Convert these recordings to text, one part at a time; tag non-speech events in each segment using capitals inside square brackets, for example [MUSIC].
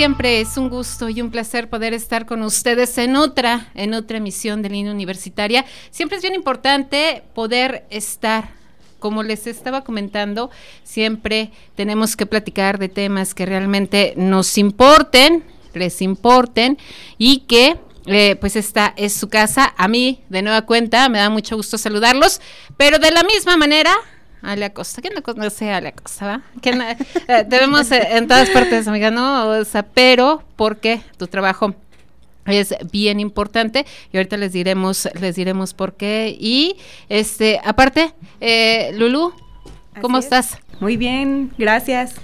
Siempre es un gusto y un placer poder estar con ustedes en otra, en otra emisión de Línea Universitaria. Siempre es bien importante poder estar como les estaba comentando, siempre tenemos que platicar de temas que realmente nos importen, les importen y que eh, pues esta es su casa. A mí, de nueva cuenta, me da mucho gusto saludarlos, pero de la misma manera Ale Acosta. ¿Quién no conoce a Ale Acosta? ¿va? Eh, debemos eh, en todas partes, amiga, ¿no? O sea, pero porque tu trabajo es bien importante y ahorita les diremos les diremos por qué y este aparte eh, Lulu cómo estás muy bien gracias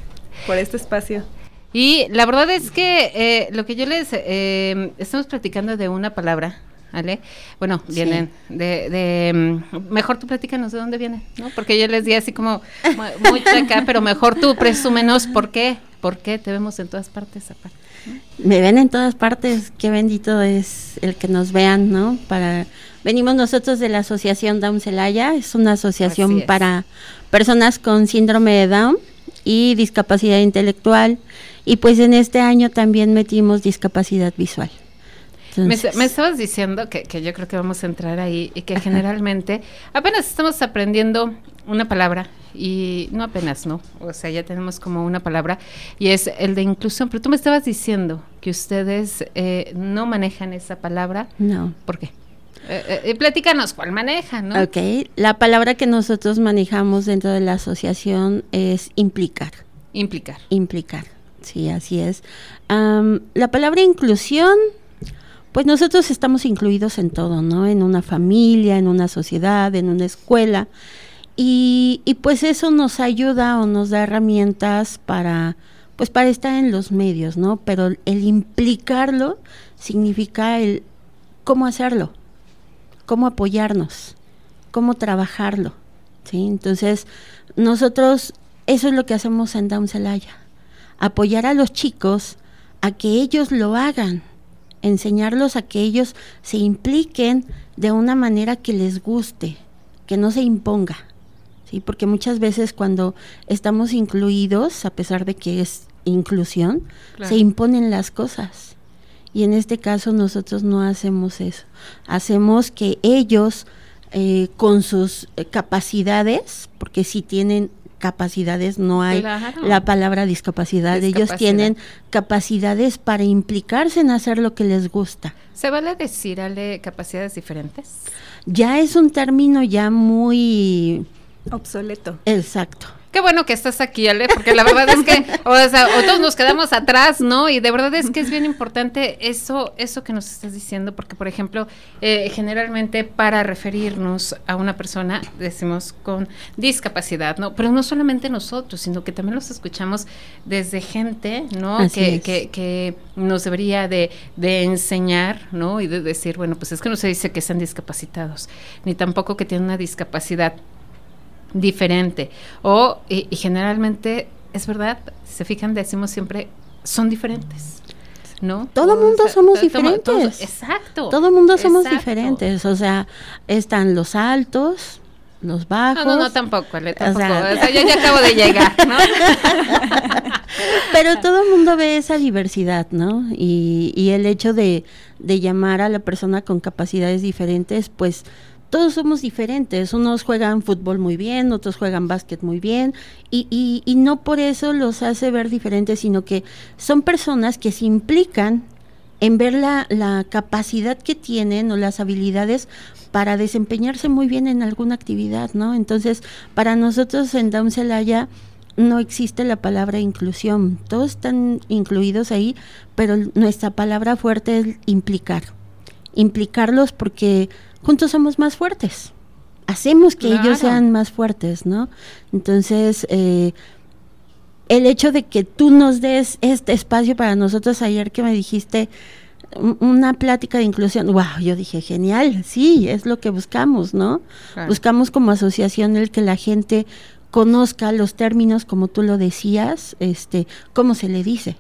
por este espacio y la verdad es que eh, lo que yo les eh, estamos platicando de una palabra ¿vale? Bueno, vienen de, de, mm, mejor tú platícanos de dónde vienen, ¿no? Porque yo les di así como muy acá, pero mejor tú presúmenos por qué, por qué te vemos en todas partes aparte. Me ven en todas partes, qué bendito es el que nos vean, ¿no? Para venimos nosotros de la Asociación Down Celaya, es una asociación para personas con síndrome de Down y discapacidad intelectual y pues en este año también metimos discapacidad visual. Me, estabas diciendo que, que, yo creo que vamos a entrar ahí y que generalmente apenas estamos aprendiendo una palabra y no apenas, ¿no? O sea, ya tenemos como una palabra y es el de inclusión, pero tú me estabas diciendo que ustedes eh, no manejan esa palabra. No. ¿Por qué? Eh, eh, platícanos cuál manejan, ¿no? Ok, la palabra que nosotros manejamos dentro de la asociación es implicar. Implicar. Implicar, sí, así es. la palabra inclusión pues nosotros estamos incluidos en todo, ¿no? En una familia, en una sociedad, en una escuela. Y, pues eso nos ayuda o nos da herramientas para, pues para estar en los medios, ¿no? Pero el implicarlo significa el cómo hacerlo, cómo apoyarnos, cómo trabajarlo, ¿sí? Entonces, nosotros, eso es lo que hacemos en Down Celaya, apoyar a los chicos a que ellos lo hagan, enseñarlos a que ellos se impliquen de una manera que les guste, que no se imponga. ¿sí? Porque muchas veces cuando estamos incluidos, a pesar de que es inclusión, se imponen las cosas. Y en este caso nosotros no hacemos eso. Hacemos que ellos, eh, con sus eh, capacidades, porque si tienen capacidades, no hay la palabra discapacidad. Ellos tienen capacidades para implicarse en hacer lo que les gusta. ¿Se vale decir ale capacidades diferentes? Ya es un término ya muy obsoleto. Exacto. Qué bueno que estás aquí, Ale, porque la verdad es que, o sea, todos nos quedamos atrás, ¿no? Y de verdad es que es bien importante eso, eso que nos estás diciendo, porque, por ejemplo, eh, generalmente para referirnos a una persona decimos con discapacidad, ¿no? Pero no solamente nosotros, sino que también los escuchamos desde gente, ¿no? Que, que, que, nos debería de, de enseñar, ¿no? Y de decir, bueno, pues es que no se dice que sean discapacitados, ni tampoco que tienen una discapacidad diferente. O, y, generalmente, es verdad, se fijan, decimos siempre, son diferentes. ¿No? Todo mundo somos diferentes. exacto. Todo mundo somos diferentes. O sea, están los altos, los bajos. No, no, no, tampoco, tampoco. O sea, yo ya acabo de llegar, ¿no? [LAUGHS] Pero todo el mundo ve esa diversidad, ¿no? Y, y el hecho de, de llamar a la persona con capacidades diferentes, pues todos somos diferentes. Unos juegan fútbol muy bien, otros juegan básquet muy bien, y, y, y, no por eso los hace ver diferentes, sino que son personas que se implican en ver la, la capacidad que tienen o las habilidades para desempeñarse muy bien en alguna actividad, ¿no? Entonces, para nosotros en Down Celaya no existe la palabra inclusión. Todos están incluidos ahí, pero nuestra palabra fuerte es implicar. Implicarlos porque juntos somos más fuertes. Hacemos que ellos sean más fuertes, ¿no? Entonces, eh, el hecho de que tú nos des este espacio para nosotros ayer que me dijiste, una plática de inclusión, wow, yo dije, genial, sí, es lo que buscamos, ¿no? Buscamos como asociación el que la gente conozca los términos, como tú lo decías, este, cómo se le dice.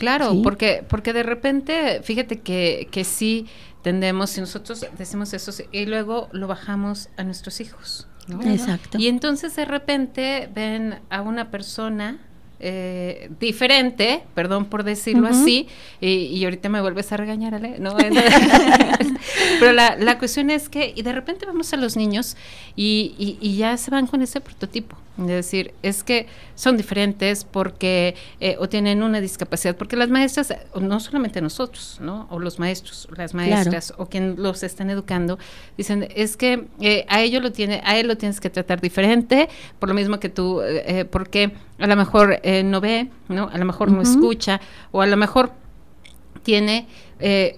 Claro, porque, porque de repente, fíjate que, que sí tendemos, si nosotros decimos eso y luego lo bajamos a nuestros hijos. Exacto. Y entonces de repente ven a una persona eh, diferente, perdón por decirlo así, y, ahorita me vuelves a regañar, Ale, ¿no? [LAUGHS] Pero la, la, cuestión es que, y de repente vamos a los niños y, y ya se van con ese prototipo. Es decir, es que son diferentes porque eh, o tienen una discapacidad, porque las maestras, no solamente nosotros, ¿no? O los maestros, las maestras, o quien los están educando, dicen, es que eh, a ellos lo tiene, a él lo tienes que tratar diferente, por lo mismo que tú, eh, porque a lo mejor no ve, ¿no? A lo mejor no escucha, o a lo mejor tiene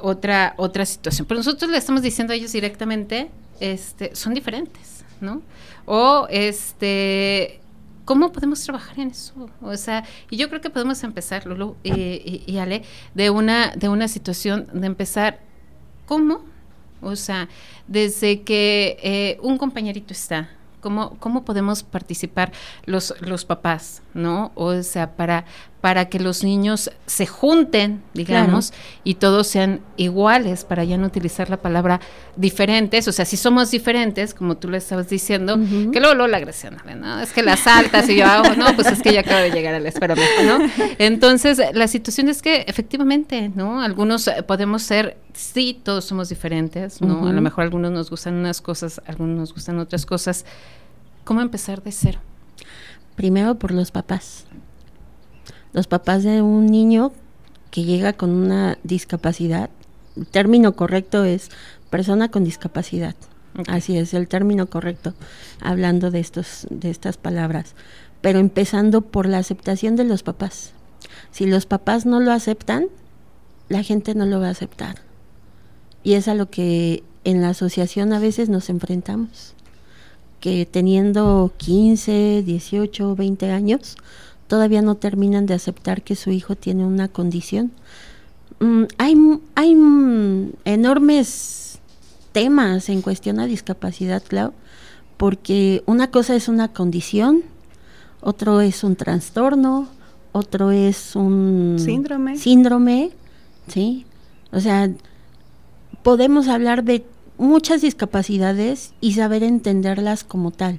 otra, otra situación. Pero nosotros le estamos diciendo a ellos directamente, este, son diferentes, ¿no? O este, ¿cómo podemos trabajar en eso? O sea, y yo creo que podemos empezar, Lulu y, Ale, de una, de una situación de empezar, ¿cómo? O sea, desde que eh, un compañerito está, ¿cómo, cómo podemos participar los, los papás, ¿no? O sea, para, para que los niños se junten, digamos, y todos sean iguales, para ya no utilizar la palabra diferentes, o sea, si somos diferentes, como tú le estabas diciendo, que luego, luego la agresión, ¿no? Es que las altas y yo hago, no, pues es que ya acabo de llegar a la espera, ¿no? Entonces, la situación es que efectivamente, ¿no? Algunos eh, podemos ser, sí, todos somos diferentes, ¿no? A lo mejor algunos nos gustan unas cosas, algunos nos gustan otras cosas. ¿Cómo empezar de cero? Primero por los papás los papás de un niño que llega con una discapacidad, el término correcto es persona con discapacidad. Así es el término correcto, hablando de estos, de estas palabras. Pero empezando por la aceptación de los papás. Si los papás no lo aceptan, la gente no lo va a aceptar. Y es a lo que en la asociación a veces nos enfrentamos. Que teniendo 15, 18, 20 años, todavía no terminan de aceptar que su hijo tiene una condición. Mm, hay hay enormes temas en cuestión a discapacidad, Clau, porque una cosa es una condición, otro es un trastorno, otro es un síndrome. Síndrome, ¿sí? O sea, podemos hablar de muchas discapacidades y saber entenderlas como tal.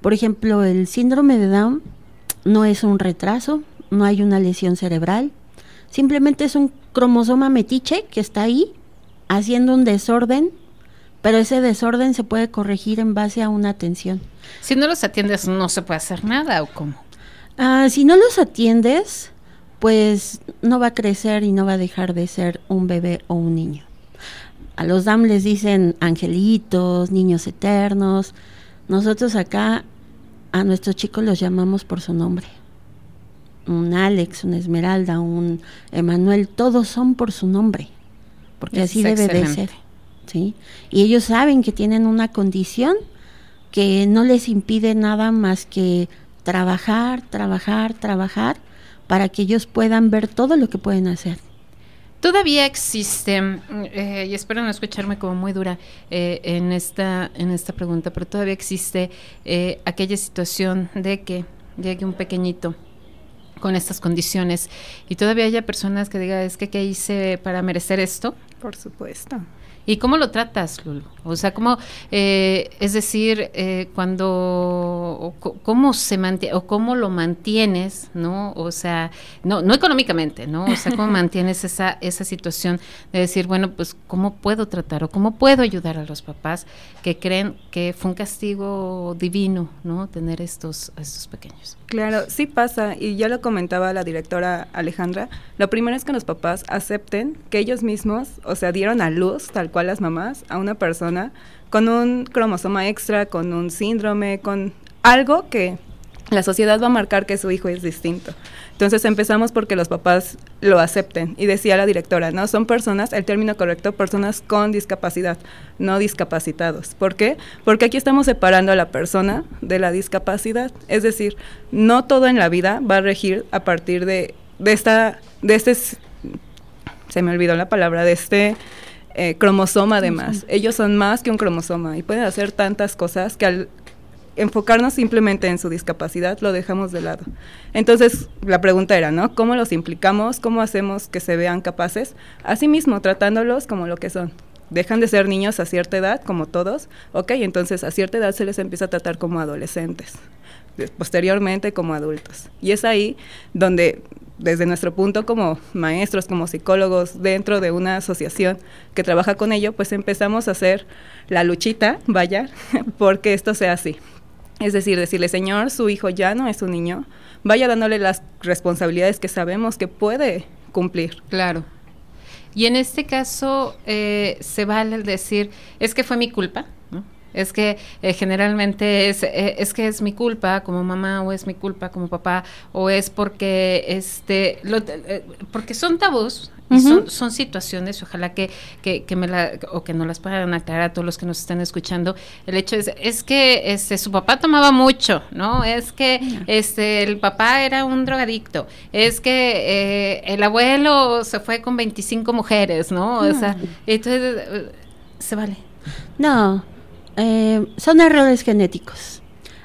Por ejemplo, el síndrome de Down no es un retraso, no hay una lesión cerebral, simplemente es un cromosoma metiche que está ahí haciendo un desorden, pero ese desorden se puede corregir en base a una atención. Si no los atiendes, no se puede hacer nada o cómo? Ah, si no los atiendes, pues no va a crecer y no va a dejar de ser un bebé o un niño. A los DAM les dicen angelitos, niños eternos. Nosotros acá a nuestros chicos los llamamos por su nombre. Un Alex, un Esmeralda, un Emanuel, todos son por su nombre, porque así debe de ser. ¿sí? Y ellos saben que tienen una condición que no les impide nada más que trabajar, trabajar, trabajar, para que ellos puedan ver todo lo que pueden hacer. Todavía existe, mm, eh, y espero no escucharme como muy dura eh, en, esta, en esta pregunta, pero todavía existe eh, aquella situación de que llegue un pequeñito con estas condiciones y todavía haya personas que digan, es que ¿qué hice para merecer esto? Por supuesto. ¿Y cómo lo tratas, Lulu? O sea, ¿cómo, eh, es decir, eh, cuando, cómo se mantiene, o cómo lo mantienes, ¿no? O sea, no, no económicamente, ¿no? O sea, ¿cómo [LAUGHS] mantienes esa, esa situación de decir, bueno, pues, ¿cómo puedo tratar o cómo puedo ayudar a los papás que creen que fue un castigo divino, ¿no? Tener estos, estos pequeños. Claro, sí pasa, y ya lo comentaba la directora Alejandra, lo primero es que los papás acepten que ellos mismos, o sea, dieron a luz, tal cual las mamás, a una persona con un cromosoma extra, con un síndrome, con algo que la sociedad va a marcar que su hijo es distinto. Entonces empezamos porque los papás lo acepten. Y decía la directora, ¿no? Son personas, el término correcto, personas con discapacidad, no discapacitados. ¿Por qué? Porque aquí estamos separando a la persona de la discapacidad. Es decir, no todo en la vida va a regir a partir de, de esta, de este se me olvidó la palabra, de este eh, cromosoma además. Ellos son más que un cromosoma y pueden hacer tantas cosas que al enfocarnos simplemente en su discapacidad lo dejamos de lado. Entonces, la pregunta era, ¿no? ¿Cómo los implicamos? ¿Cómo hacemos que se vean capaces? Asimismo, tratándolos como lo que son. Dejan de ser niños a cierta edad, como todos, ok, entonces a cierta edad se les empieza a tratar como adolescentes, posteriormente como adultos. Y es ahí donde desde nuestro punto como maestros, como psicólogos, dentro de una asociación que trabaja con ello, pues empezamos a hacer la luchita, vaya, [LAUGHS] porque esto sea así. Es decir, decirle, Señor, su hijo ya no es un niño, vaya dándole las responsabilidades que sabemos que puede cumplir. Claro. Y en este caso eh, se vale decir, es que fue mi culpa, es que eh, generalmente es, eh, es que es mi culpa como mamá o es mi culpa como papá o es porque este porque son tabús y son, son situaciones, ojalá que, que, que, me la, o que no las puedan aclarar a todos los que nos están escuchando. El hecho es, es que este, su papá tomaba mucho, ¿no? Es que este, el papá era un drogadicto, es que eh, el abuelo se fue con 25 mujeres, ¿no? O sea, entonces, eh, se vale. No, eh, son errores genéticos.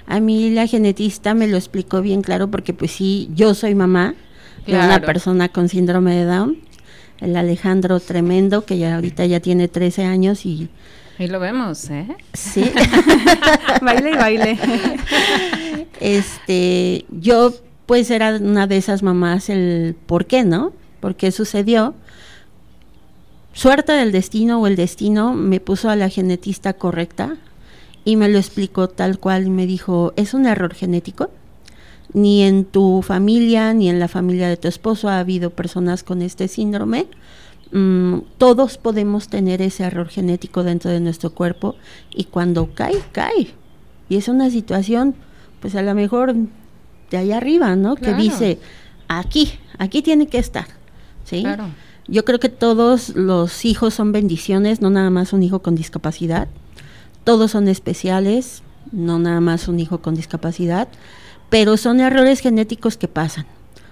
A mí la genetista me lo explicó bien claro porque pues sí, yo soy mamá de una persona con síndrome de Down el Alejandro tremendo, que ya ahorita ya tiene 13 años y... Ahí lo vemos, ¿eh? Sí. [LAUGHS] baile y baile. este, yo pues era una de esas mamás el por qué, ¿no? ¿Por qué sucedió? Suerte del destino o el destino me puso a la genetista correcta y me lo explicó tal cual y me dijo, es un error genético ni en tu familia ni en la familia de tu esposo ha habido personas con este síndrome. Mm, todos podemos tener ese error genético dentro de nuestro cuerpo y cuando cae, cae. Y es una situación, pues a lo mejor de ahí arriba, ¿no? Que dice, aquí, aquí tiene que estar. ¿sí? Yo creo que todos los hijos son bendiciones, no nada más un hijo con discapacidad. Todos son especiales, no nada más un hijo con discapacidad pero son errores genéticos que pasan.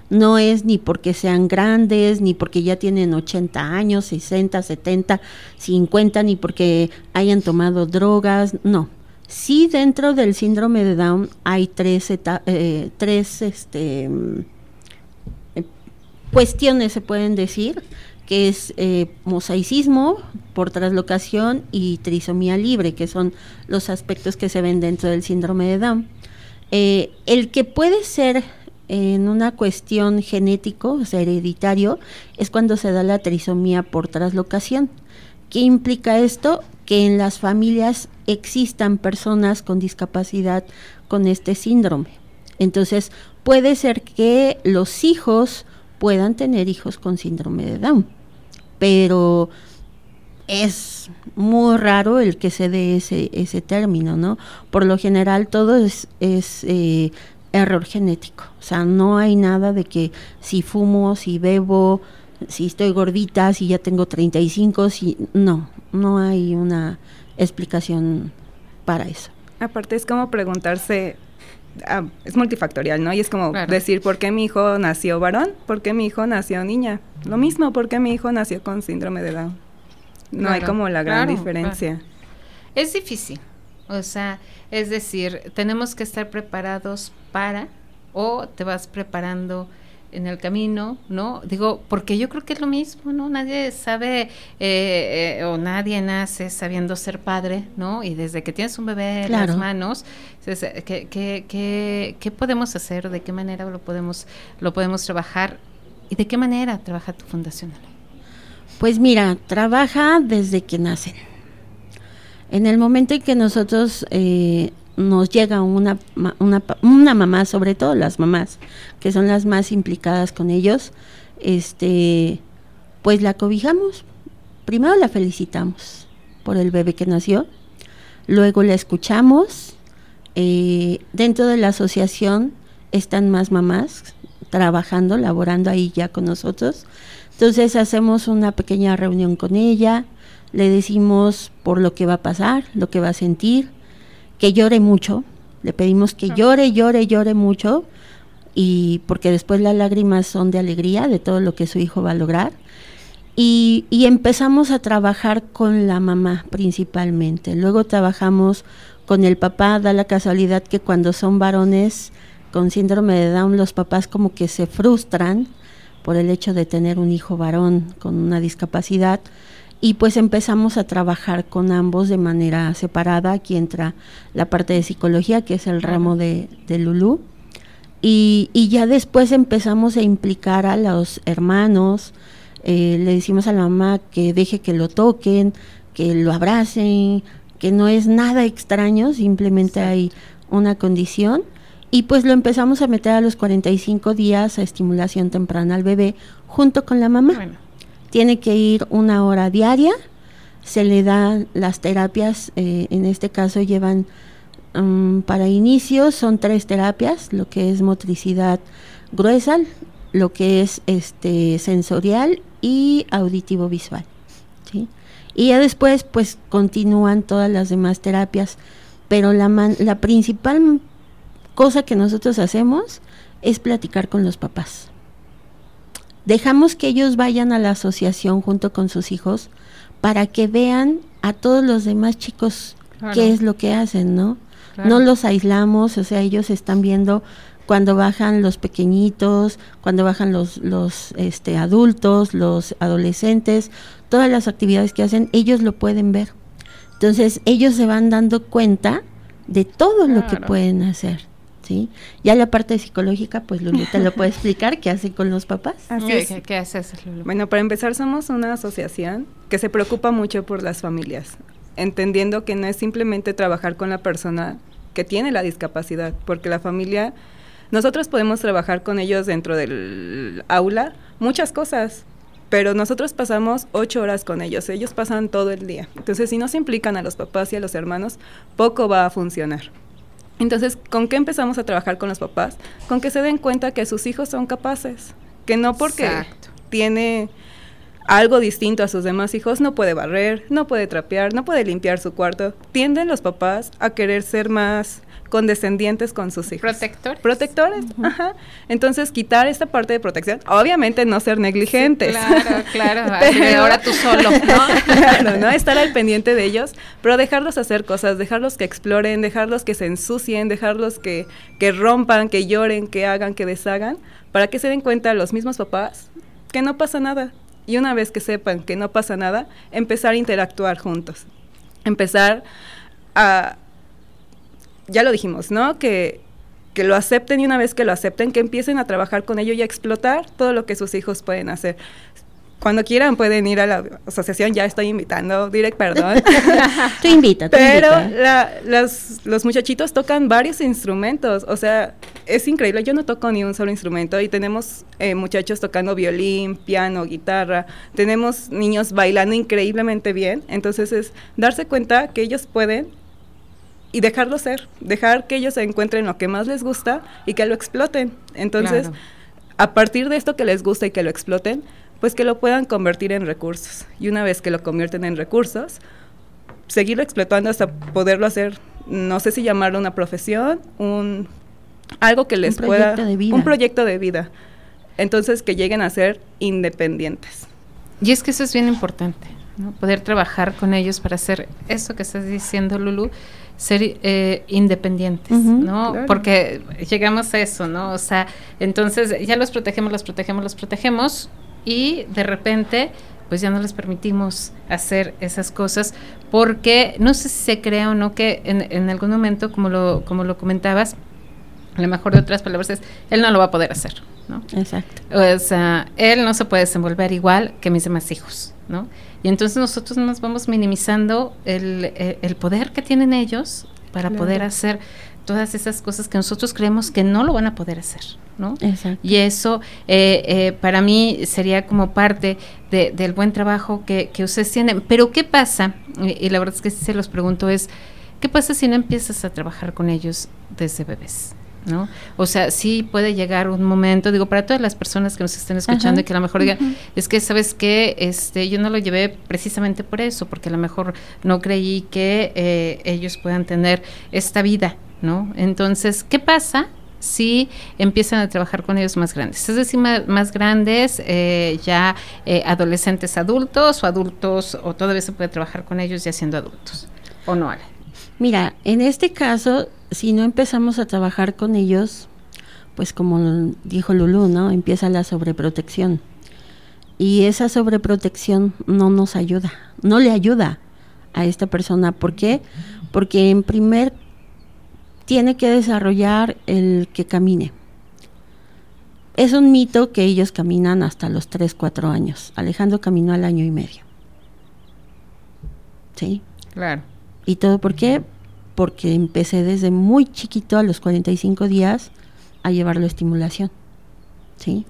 No es ni porque sean grandes, ni porque ya tienen 80 años, 60, 70, 50, ni porque hayan tomado drogas, no. Sí, dentro del síndrome de Down hay tres, eh, tres este, eh, cuestiones, se pueden decir, que es eh, mosaicismo por traslocación y trisomía libre, que son los aspectos que se ven dentro del síndrome de Down. Eh, el que puede ser en una cuestión genético, o sea, hereditario, es cuando se da la trisomía por traslocación. ¿Qué implica esto? Que en las familias existan personas con discapacidad con este síndrome. Entonces, puede ser que los hijos puedan tener hijos con síndrome de Down, pero es muy raro el que se dé ese, ese término, ¿no? Por lo general todo es, eh, error genético, o sea, no hay nada de que si fumo, si bebo, si estoy gordita, si ya tengo 35, si no, no hay una explicación para eso. Aparte es como preguntarse, ah, es multifactorial, ¿no? Y es como decir, ¿por qué mi hijo nació varón? ¿Por qué mi hijo nació niña? Lo mismo, ¿por qué mi hijo nació con síndrome de Down? No hay como la gran diferencia. Es difícil, o sea, es decir, tenemos que estar preparados para o te vas preparando en el camino, ¿no? Digo, porque yo creo que es lo mismo, ¿no? Nadie sabe eh, eh, o nadie nace sabiendo ser padre, ¿no? Y desde que tienes un bebé en las manos, ¿qué, qué, qué, qué podemos hacer? ¿De qué manera lo podemos, lo podemos trabajar? ¿Y de qué manera trabaja tu fundación? Pues mira, trabaja desde que nacen. En el momento en que nosotros eh, nos llega una, una, una, mamá, sobre todo las mamás, que son las más implicadas con ellos, este, pues la cobijamos. Primero la felicitamos por el bebé que nació, luego la escuchamos. Eh, dentro de la asociación están más mamás trabajando, laborando ahí ya con nosotros. Entonces hacemos una pequeña reunión con ella, le decimos por lo que va a pasar, lo que va a sentir, que llore mucho, le pedimos que llore, llore, llore mucho, y porque después las lágrimas son de alegría de todo lo que su hijo va a lograr. Y, y empezamos a trabajar con la mamá principalmente. Luego trabajamos con el papá, da la casualidad que cuando son varones con síndrome de Down, los papás como que se frustran por el hecho de tener un hijo varón con una discapacidad y pues empezamos a trabajar con ambos de manera separada. Aquí entra la parte de psicología, que es el ramo de, de Lulú. Y, y, ya después empezamos a implicar a los hermanos, eh, le decimos a la mamá que deje que lo toquen, que lo abracen, que no es nada extraño, simplemente hay una condición. Y pues lo empezamos a meter a los 45 días a estimulación temprana al bebé junto con la mamá. Tiene que ir una hora diaria, se le dan las terapias, eh, en este caso llevan um, para inicio, son tres terapias, lo que es motricidad gruesa, lo que es este sensorial y auditivo visual. Y ya después pues continúan todas las demás terapias, pero la, la principal cosa que nosotros hacemos es platicar con los papás. Dejamos que ellos vayan a la asociación junto con sus hijos para que vean a todos los demás chicos qué es lo que hacen, ¿no? No los aislamos, o sea, ellos están viendo cuando bajan los pequeñitos, cuando bajan los, los este, adultos, los adolescentes, todas las actividades que hacen, ellos lo pueden ver. Entonces, ellos se van dando cuenta de todo lo que pueden hacer. Ya la parte psicológica, pues Lulu te lo puede explicar, ¿qué hace con los papás? ¿Qué, haces, Lulu? Bueno, para empezar, somos una asociación que se preocupa mucho por las familias, entendiendo que no es simplemente trabajar con la persona que tiene la discapacidad, porque la familia, nosotros podemos trabajar con ellos dentro del aula, muchas cosas, pero nosotros pasamos ocho horas con ellos, ellos pasan todo el día. Entonces, si no se implican a los papás y a los hermanos, poco va a funcionar. Entonces, ¿con qué empezamos a trabajar con los papás? Con que se den cuenta que sus hijos son capaces, que no porque tiene algo distinto a sus demás hijos, no puede barrer, no puede trapear, no puede limpiar su cuarto. Tienden los papás a querer ser más condescendientes con sus hijos. Protectores. Protectores, ajá. Entonces, quitar esta parte de protección, obviamente no ser negligentes. claro, claro, [LAUGHS] ahora tú solo, ¿no? [LAUGHS] claro, ¿no? Estar al pendiente de ellos, pero dejarlos hacer cosas, dejarlos que exploren, dejarlos que se ensucien, dejarlos que, que rompan, que lloren, que hagan, que deshagan, para que se den cuenta los mismos papás que no pasa nada. Y una vez que sepan que no pasa nada, empezar a interactuar juntos. Empezar a, ya lo dijimos, ¿no? Que, que lo acepten y una vez que lo acepten, que empiecen a trabajar con ello y a explotar todo lo que sus hijos pueden hacer. Cuando quieran pueden ir a la asociación, ya estoy invitando, direct, perdón. [LAUGHS] tú invita, Pero los muchachitos tocan varios instrumentos, o sea, es increíble, yo no toco ni un solo instrumento y tenemos eh, muchachos tocando violín, piano, guitarra, tenemos niños bailando increíblemente bien, entonces es darse cuenta que ellos pueden y dejarlo ser, dejar que ellos se encuentren lo que más les gusta y que lo exploten. Entonces, a partir de esto que les gusta y que lo exploten, pues que lo puedan convertir en recursos. Y una vez que lo convierten en recursos, seguirlo explotando hasta poderlo hacer, no sé si llamarlo una profesión, un algo que les pueda un proyecto de vida. Entonces que lleguen a ser independientes. Y es que eso es bien importante, ¿no? Poder trabajar con ellos para hacer eso que estás diciendo, Lulu, ser eh, independientes, ¿no? Porque llegamos a eso, ¿no? O sea, entonces ya los protegemos, los protegemos, los protegemos y de repente pues ya no les permitimos hacer esas cosas porque no sé si se crea o no que en, en algún momento, como lo, como lo comentabas, a lo mejor de otras palabras es, él no lo va a poder hacer, ¿no? Exacto. O sea, él no se puede desenvolver igual que mis demás hijos, ¿no? Y entonces nosotros nos vamos minimizando el, eh, el poder que tienen ellos para poder hacer todas esas cosas que nosotros creemos que no lo van a poder hacer, ¿no? Exacto. Y eso eh, eh, para mí sería como parte de, del buen trabajo que, que, ustedes tienen. Pero ¿qué pasa? Y, y la verdad es que si se los pregunto es, ¿qué pasa si no empiezas a trabajar con ellos desde bebés? ¿No? O sea, sí puede llegar un momento, digo, para todas las personas que nos estén escuchando y que a lo mejor digan, es que, ¿sabes qué? Este, yo no lo llevé precisamente por eso, porque a lo mejor no creí que eh, ellos puedan tener esta vida, ¿no? Entonces, ¿qué pasa si empiezan a trabajar con ellos más grandes? Es decir, más, grandes, eh, ya eh, adolescentes adultos o adultos, o todavía se puede trabajar con ellos ya siendo adultos, ¿o no, Ale? Mira, en este caso, si no empezamos a trabajar con ellos, pues como dijo Lulu, ¿no? Empieza la sobreprotección. Y esa sobreprotección no nos ayuda, no le ayuda a esta persona. ¿Por qué? Porque en primer tiene que desarrollar el que camine. Es un mito que ellos caminan hasta los 3, 4 años. Alejandro caminó al año y medio. ¿Sí? Claro. ¿Y todo por qué? Porque empecé desde muy chiquito, a los 45 días, a llevarlo a estimulación. ¿Sí?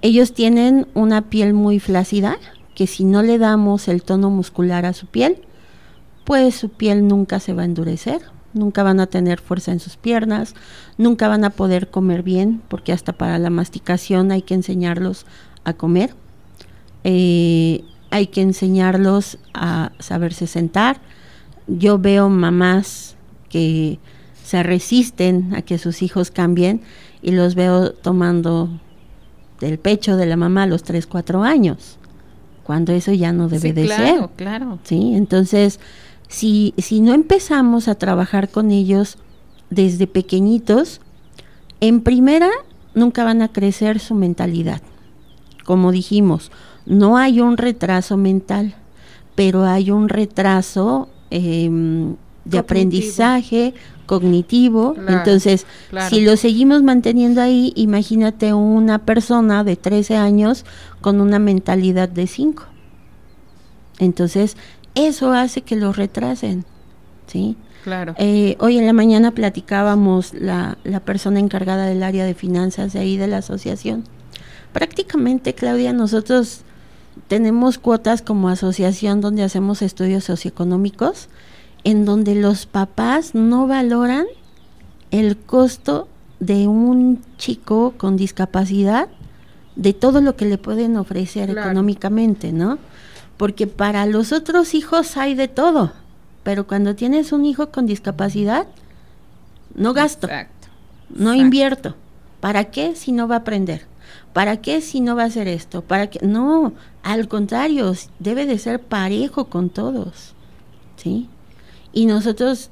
Ellos tienen una piel muy flácida, que si no le damos el tono muscular a su piel, pues su piel nunca se va a endurecer, nunca van a tener fuerza en sus piernas, nunca van a poder comer bien, porque hasta para la masticación hay que enseñarlos a comer, eh, hay que enseñarlos a saberse sentar. Yo veo mamás que se resisten a que sus hijos cambien y los veo tomando del pecho de la mamá a los 3, 4 años, cuando eso ya no debe de ser. Claro, Sí, entonces si, si no empezamos a trabajar con ellos desde pequeñitos, en primera nunca van a crecer su mentalidad. Como dijimos, no hay un retraso mental, pero hay un retraso em, de aprendizaje cognitivo. Entonces, si lo seguimos manteniendo ahí, imagínate una persona de 13 años con una mentalidad de 5. Entonces, eso hace que lo retrasen, ¿sí? Claro. Eh, hoy en la mañana platicábamos la, la persona encargada del área de finanzas de ahí de la asociación. Prácticamente, Claudia, nosotros tenemos cuotas como asociación donde hacemos estudios socioeconómicos, en donde los papás no valoran el costo de un chico con discapacidad, de todo lo que le pueden ofrecer económicamente, ¿no? porque para los otros hijos hay de todo, pero cuando tienes un hijo con discapacidad, no gasto, no invierto. ¿Para qué si no va a aprender? ¿Para qué si no va a hacer esto? ¿Para qué? No, al contrario, debe de ser parejo con todos. ¿Sí? Y nosotros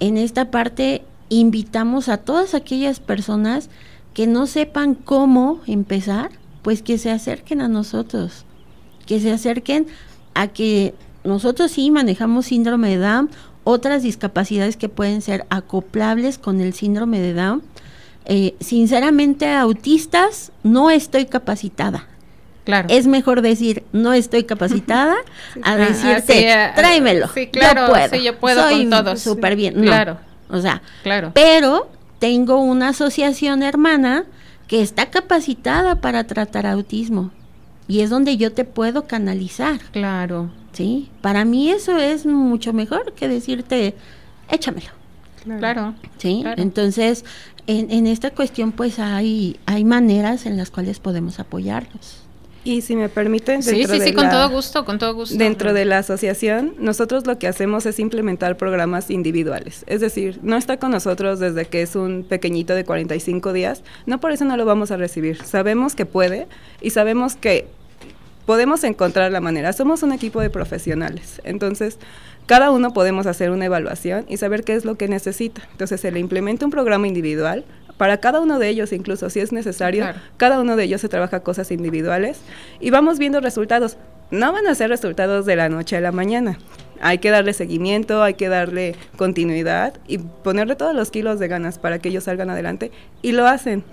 en esta parte invitamos a todas aquellas personas que no sepan cómo empezar, pues que se acerquen a nosotros, que se acerquen a que nosotros sí manejamos síndrome de Down, otras discapacidades que pueden ser acoplables con el síndrome de Down. Eh, sinceramente, autistas, no estoy capacitada. Claro. Es mejor decir no estoy capacitada [LAUGHS] a decirte ah, tráemelo. Sí, claro, yo puedo. yo puedo Soy con todos. Súper bien. claro. O sea, claro. Pero tengo una asociación hermana que está capacitada para tratar autismo y es donde yo te puedo canalizar. Claro. ¿Sí? Para mí eso es mucho mejor que decirte, échamelo. Claro. ¿Sí? Entonces, en, en, esta cuestión, pues hay, hay maneras en las cuales podemos apoyarlos. Y si me permiten, sí, sí, sí, con todo gusto, con todo gusto. Dentro de la asociación, nosotros lo que hacemos es implementar programas individuales. Es decir, no está con nosotros desde que es un pequeñito de 45 días, no por eso no lo vamos a recibir. Sabemos que puede y sabemos que podemos encontrar la manera. Somos un equipo de profesionales, entonces cada uno podemos hacer una evaluación y saber qué es lo que necesita. Entonces se le implementa un programa individual. Para cada uno de ellos, incluso si es necesario, cada uno de ellos se trabaja cosas individuales y vamos viendo resultados. No van a ser resultados de la noche a la mañana. Hay que darle seguimiento, hay que darle continuidad y ponerle todos los kilos de ganas para que ellos salgan adelante y lo hacen.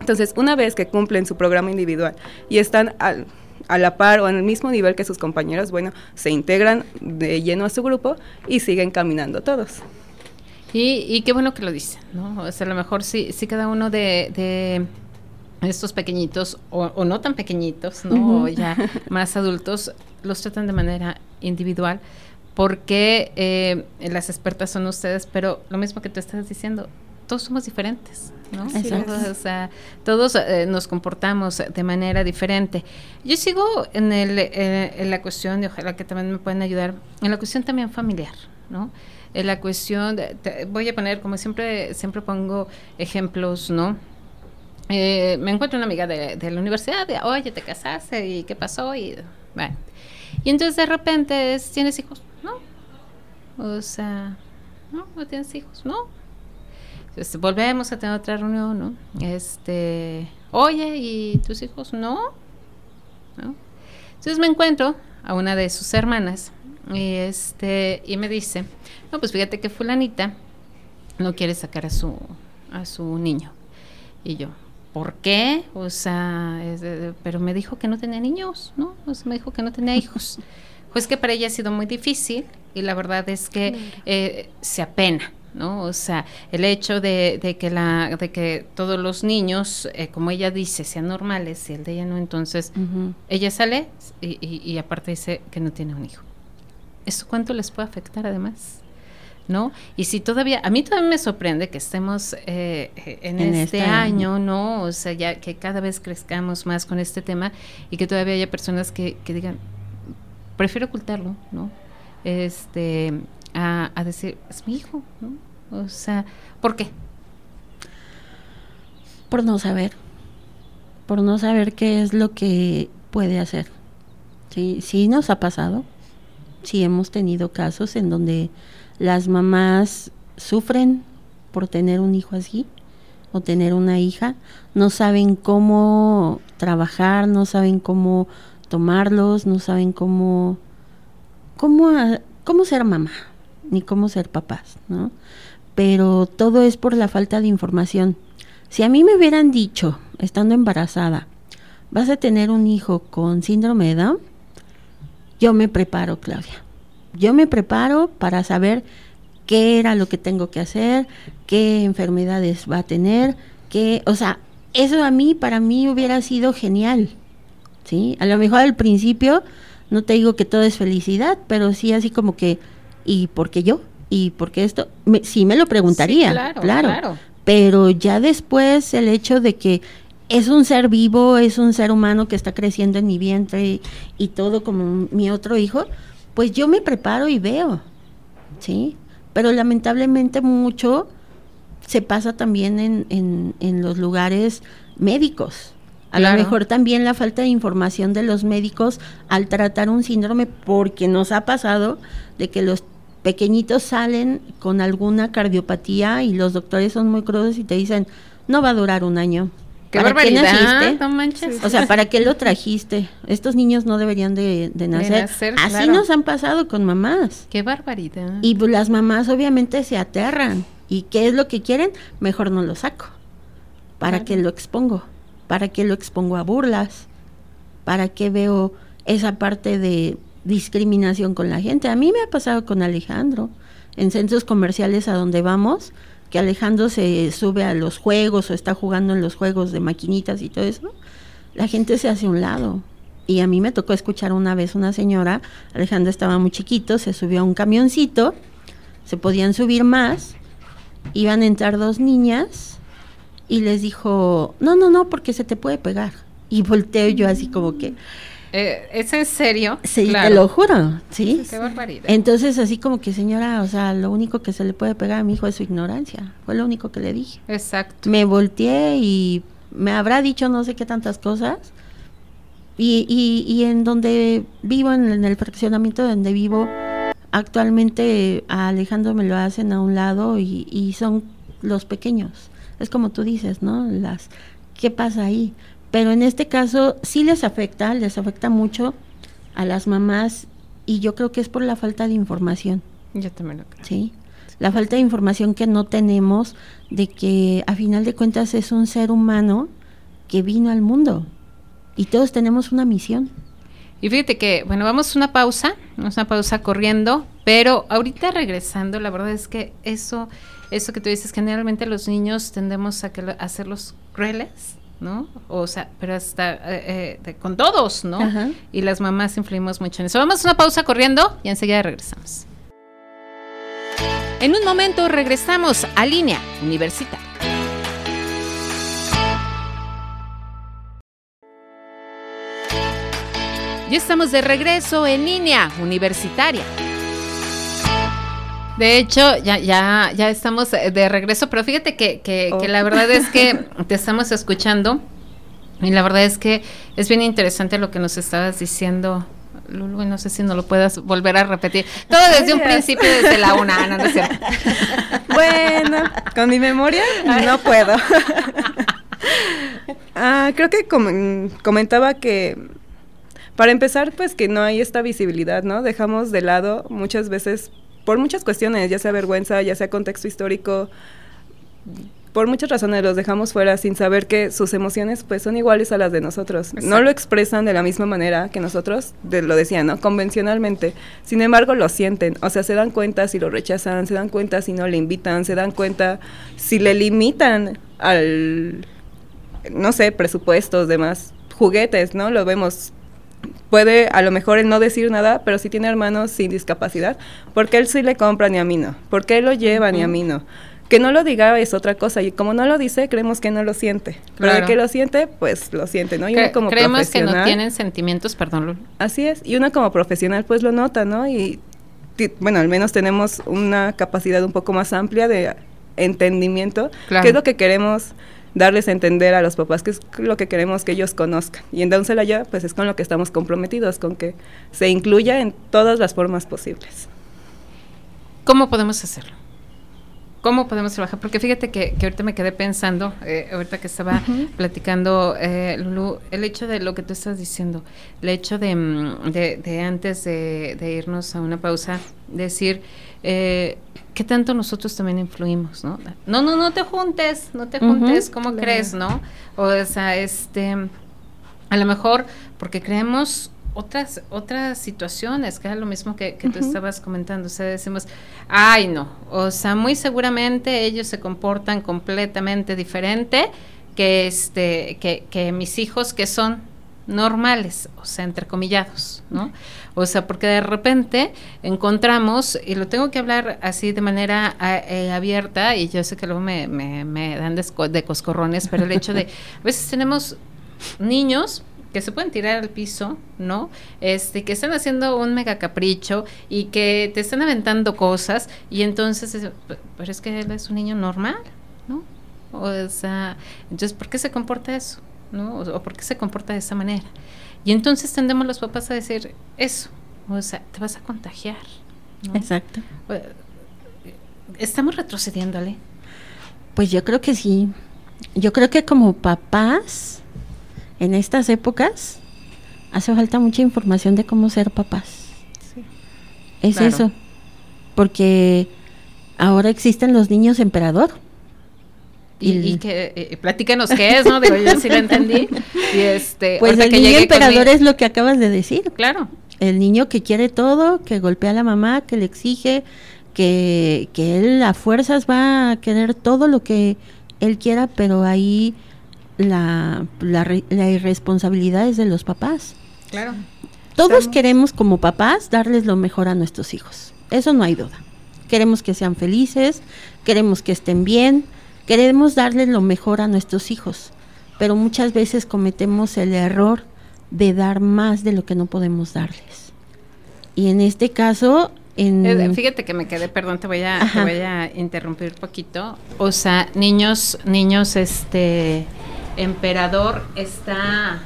Entonces, una vez que cumplen su programa individual y están al, a la par o en el mismo nivel que sus compañeros, bueno, se integran de lleno a su grupo y siguen caminando todos. Y, qué bueno que lo dicen, ¿no? O sea, a lo mejor sí, sí cada uno de, estos pequeñitos, o, no tan pequeñitos, ¿no? O ya más adultos, los tratan de manera individual, porque eh, las expertas son ustedes, pero lo mismo que tú estás diciendo, todos somos diferentes, ¿no? o sea, todos eh, nos comportamos de manera diferente. Yo sigo en, el, eh, en la cuestión, y ojalá que también me puedan ayudar, en la cuestión también familiar, ¿no? En la cuestión, voy a poner, como siempre, siempre pongo ejemplos, ¿no? Eh, me encuentro una amiga de, la universidad, de, oye, te casaste y qué pasó, y bueno. Y entonces de repente ¿tienes hijos? No. O sea, no, no tienes hijos, no. Entonces volvemos a tener otra reunión, ¿no? Este, oye, ¿y tus hijos? No. ¿No? Entonces me encuentro a una de sus hermanas y este y me dice, no, pues fíjate que fulanita no quiere sacar a su a su niño. Y yo, ¿por qué? O sea, pero me dijo que no tenía niños, ¿no? O sea, me dijo que no tenía hijos. [LAUGHS] Pues que para ella ha sido muy difícil y la verdad es que eh, se apena. ¿No? O sea, el hecho de, que la, de que todos los niños, eh, como ella dice, sean normales y el de ella no, entonces ella sale y, y, aparte dice que no tiene un hijo. ¿Eso cuánto les puede afectar además? ¿no? Y si todavía, a mí todavía me sorprende que estemos eh, en, este, año, ¿no? O sea, ya que cada vez crezcamos más con este tema y que todavía haya personas que, que digan, prefiero ocultarlo, ¿no? Este, a, decir, es mi hijo, ¿no? O sea, ¿por qué? Por no saber, por no saber qué es lo que puede hacer. Sí, sí nos ha pasado, sí hemos tenido casos en donde las mamás sufren por tener un hijo así o tener una hija, no saben cómo trabajar, no saben cómo tomarlos, no saben cómo cómo cómo ser mamá ni cómo ser papás, ¿no? Pero todo es por la falta de información. Si a mí me hubieran dicho, estando embarazada, vas a tener un hijo con síndrome de Down, yo me preparo, Claudia yo me preparo para saber qué era lo que tengo que hacer, qué enfermedades va a tener, qué, o sea, eso a mí, para mí hubiera sido genial, ¿sí? A lo mejor al principio, no te digo que todo es felicidad, pero sí así como que, ¿y por qué yo? ¿Y por qué esto? sí me lo preguntaría, claro, claro, Pero ya después el hecho de que es un ser vivo, es un ser humano que está creciendo en mi vientre y todo como mi otro hijo, pues yo me preparo y veo, ¿sí? Pero lamentablemente mucho se pasa también en, en, los lugares médicos. A lo mejor también la falta de información de los médicos al tratar un síndrome, porque nos ha pasado de que los pequeñitos salen con alguna cardiopatía y los doctores son muy crudos y te dicen, no va a durar un año, Qué barbaridad, no manches. O sea, ¿para qué lo trajiste? Estos niños no deberían de, nacer. Así nos han pasado con mamás. Qué barbaridad. Y pues, las mamás obviamente se aterran. ¿Y qué es lo que quieren? Mejor no lo saco. ¿Para qué lo expongo? ¿Para qué lo expongo a burlas? ¿Para qué veo esa parte de discriminación con la gente? A mí me ha pasado con Alejandro. En centros comerciales a donde vamos, que Alejandro se sube a los juegos o está jugando en los juegos de maquinitas y todo eso, la gente se hace a un lado. Y a mí me tocó escuchar una vez una señora, Alejandro estaba muy chiquito, se subió a un camioncito, se podían subir más, iban a entrar dos niñas y les dijo, no, no, no, porque se te puede pegar. Y volteo yo así como que, eh, ¿Es en serio? Sí, te lo juro, ¿sí? Qué barbaridad. Entonces, así como que, señora, o sea, lo único que se le puede pegar a mi hijo es su ignorancia. Fue lo único que le dije. Exacto. Me volteé y me habrá dicho no sé qué tantas cosas. Y, y, y en donde vivo, en, el fraccionamiento donde vivo, actualmente a Alejandro me lo hacen a un lado y, y son los pequeños. Es como tú dices, ¿no? Las, ¿Qué pasa ahí? Pero en este caso sí les afecta, les afecta mucho a las mamás y yo creo que es por la falta de información. Yo también lo creo. Sí, la falta de información que no tenemos de que a final de cuentas es un ser humano que vino al mundo y todos tenemos una misión. Y fíjate que, bueno, vamos a una pausa, una pausa corriendo, pero ahorita regresando, la verdad es que eso, eso que tú dices, generalmente los niños tendemos a, que, a hacerlos crueles, ¿no? O sea, pero hasta eh, eh, con todos, ¿no? Y las mamás influimos mucho en eso. Vamos a una pausa corriendo y enseguida regresamos. En un momento regresamos a línea universitaria. Ya estamos de regreso en línea universitaria. De hecho, ya, ya, ya estamos de regreso, pero fíjate que, que, que la verdad es que [LAUGHS] te estamos escuchando y la verdad es que es bien interesante lo que nos estabas diciendo. Lulu, no sé si no lo puedas volver a repetir. Todo desde un principio, desde la una, no, no es cierto. [LAUGHS] Bueno, con mi memoria no puedo. [LAUGHS] ah, creo que comentaba que para empezar, pues que no hay esta visibilidad, ¿no? Dejamos de lado muchas veces, por muchas cuestiones, ya sea vergüenza, ya sea contexto histórico, por muchas razones los dejamos fuera sin saber que sus emociones pues son iguales a las de nosotros. No lo expresan de la misma manera que nosotros, de, lo decían, ¿no? Convencionalmente. Sin embargo, lo sienten. O sea, se dan cuenta si lo rechazan, se dan cuenta si no le invitan, se dan cuenta si le limitan al, no sé, presupuestos, demás, juguetes, ¿no? Lo vemos puede a lo mejor él no decir nada, pero si tiene hermanos sin discapacidad, porque él sí le compra ni a mí no, porque él lo lleva ni a mí no. Que no lo diga es otra cosa y como no lo dice, creemos que no lo siente. Pero de que lo siente, pues lo siente, ¿no? Y uno como creemos que no tienen sentimientos, perdón. Así es, y uno como profesional pues lo nota, ¿no? Y bueno, al menos tenemos una capacidad un poco más amplia de entendimiento, qué es lo que queremos darles a entender a los papás que es lo que queremos que ellos conozcan. Y en Down pues es con lo que estamos comprometidos, con que se incluya en todas las formas posibles. ¿Cómo podemos hacerlo? ¿Cómo podemos trabajar? Porque fíjate que, ahorita me quedé pensando, eh, ahorita que estaba platicando, eh, Lulu, el hecho de lo que tú estás diciendo, el hecho de, mm, de, antes de, irnos a una pausa, decir, eh, ¿qué tanto nosotros también influimos, no? No, no, no te juntes, no te juntes, ¿cómo crees, no? O sea, este, a lo mejor porque creemos otras otras situaciones, que era lo mismo que, tú estabas comentando, o sea, decimos, ay no, o sea, muy seguramente ellos se comportan completamente diferente que este que, que mis hijos que son normales, o sea, entrecomillados, ¿no? O sea, porque de repente encontramos, y lo tengo que hablar así de manera eh, abierta, y yo sé que luego me, me, me dan de, de, coscorrones, pero el hecho de, [LAUGHS] a veces tenemos niños que se pueden tirar al piso, ¿no? Este, que están haciendo un mega capricho y que te están aventando cosas y entonces, pero es que él es un niño normal, ¿no? O sea, entonces, ¿por qué se comporta eso? ¿No? O, por qué se comporta de esa manera? Y entonces tendemos los papás a decir eso, o sea, te vas a contagiar. Exacto. ¿Estamos retrocediéndole? Pues yo creo que sí. Yo creo que como papás en estas épocas hace falta mucha información de cómo ser papás. es eso, porque ahora existen los niños emperador. Y, que eh, platícanos qué es, ¿no? Digo, yo sí lo entendí. Y este, pues el niño emperador es lo que acabas de decir. Claro. El niño que quiere todo, que golpea a la mamá, que le exige, que, que él a fuerzas va a querer todo lo que él quiera, pero ahí la, la, la irresponsabilidad es de los papás. Claro. Todos queremos como papás darles lo mejor a nuestros hijos. Eso no hay duda. Queremos que sean felices, queremos que estén bien, queremos darles lo mejor a nuestros hijos. Pero muchas veces cometemos el error de dar más de lo que no podemos darles. Y en este caso, en... Eh, fíjate que me quedé, perdón, te voy a, te voy a interrumpir un poquito. O sea, niños, niños, este, emperador está,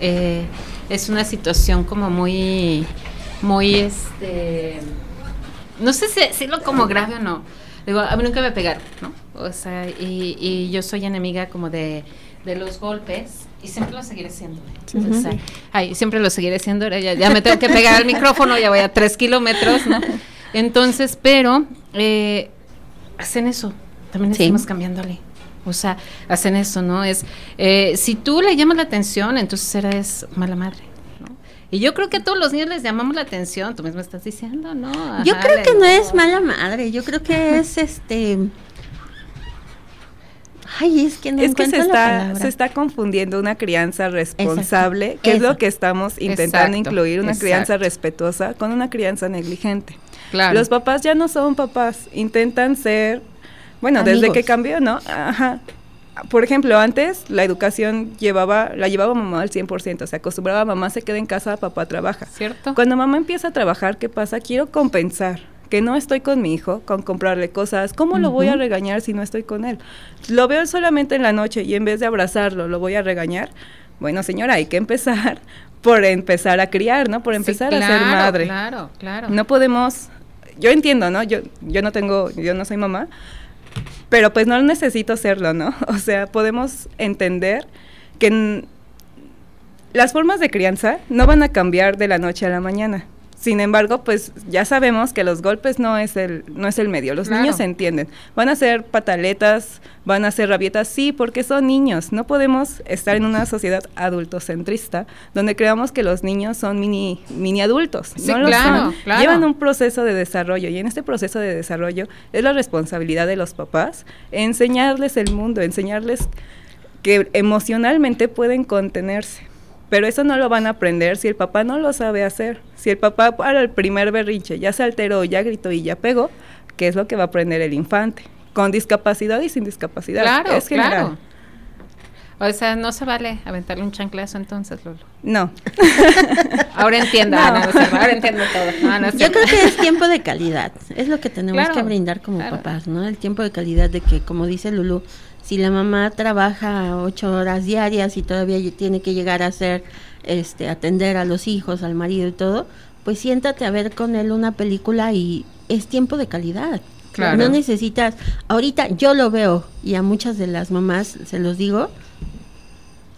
eh, es una situación como muy, muy, este, no sé si lo como grave o no. Digo, a mí nunca me pegaron, ¿no? O sea, y, y yo soy enemiga como de, de los golpes y siempre lo seguiré siendo. ay, siempre lo seguiré siendo. Ya, ya, me tengo que pegar al micrófono, ya voy a tres kilómetros, ¿no? Entonces, pero eh, hacen eso. También estamos cambiándole. O sea, hacen eso, ¿no? Es, eh, si tú le llamas la atención, entonces eres mala madre. ¿no? Y yo creo que a todos los niños les llamamos la atención, tú mismo estás diciendo, ¿no? yo creo que no es mala madre, yo creo que es este... Ay, es que no es que se está, se está confundiendo una crianza responsable, que es lo que estamos intentando incluir, una crianza respetuosa con una crianza negligente. Claro. Los papás ya no son papás, intentan ser bueno, desde que cambió, ¿no? Ajá. Por ejemplo, antes la educación llevaba, la llevaba mamá al 100%, se acostumbraba a mamá se queda en casa, papá trabaja. ¿Cierto? Cuando mamá empieza a trabajar, ¿qué pasa? Quiero compensar. Que no estoy con mi hijo, con comprarle cosas, ¿cómo lo voy a regañar si no estoy con él? Lo veo solamente en la noche y en vez de abrazarlo, lo voy a regañar. Bueno, señora, hay que empezar [LAUGHS] por empezar a criar, ¿no? Por empezar a ser madre. Claro, claro. No podemos, yo entiendo, ¿no? Yo, yo no tengo, yo no soy mamá, pero pues no necesito serlo, ¿no? [LAUGHS] O sea, podemos entender que las formas de crianza no van a cambiar de la noche a la mañana. Sin embargo, pues ya sabemos que los golpes no es el, no es el medio. Los niños se entienden. Van a ser pataletas, van a ser rabietas, sí, porque son niños. No podemos estar en una [LAUGHS] sociedad adultocentrista donde creamos que los niños son mini, mini adultos. Sí, no claro, Claro. Llevan un proceso de desarrollo y en este proceso de desarrollo es la responsabilidad de los papás enseñarles el mundo, enseñarles que emocionalmente pueden contenerse pero eso no lo van a aprender si el papá no lo sabe hacer. Si el papá para el primer berrinche ya se alteró, ya gritó y ya pegó, ¿qué es lo que va a aprender el infante? Con discapacidad y sin discapacidad. Claro, es claro. O sea, no se vale aventarle un chanclazo entonces, Lolo. No. [LAUGHS] ahora entiendo, ahora entiendo todo. Yo creo que es tiempo de calidad. Es lo que tenemos que brindar como papás, ¿no? El tiempo de calidad de que, como dice Lulu, si la mamá trabaja ocho horas diarias y todavía tiene que llegar a hacer, este, atender a los hijos, al marido y todo, pues siéntate a ver con él una película y es tiempo de calidad. Claro. No necesitas, ahorita yo lo veo y a muchas de las mamás se los digo,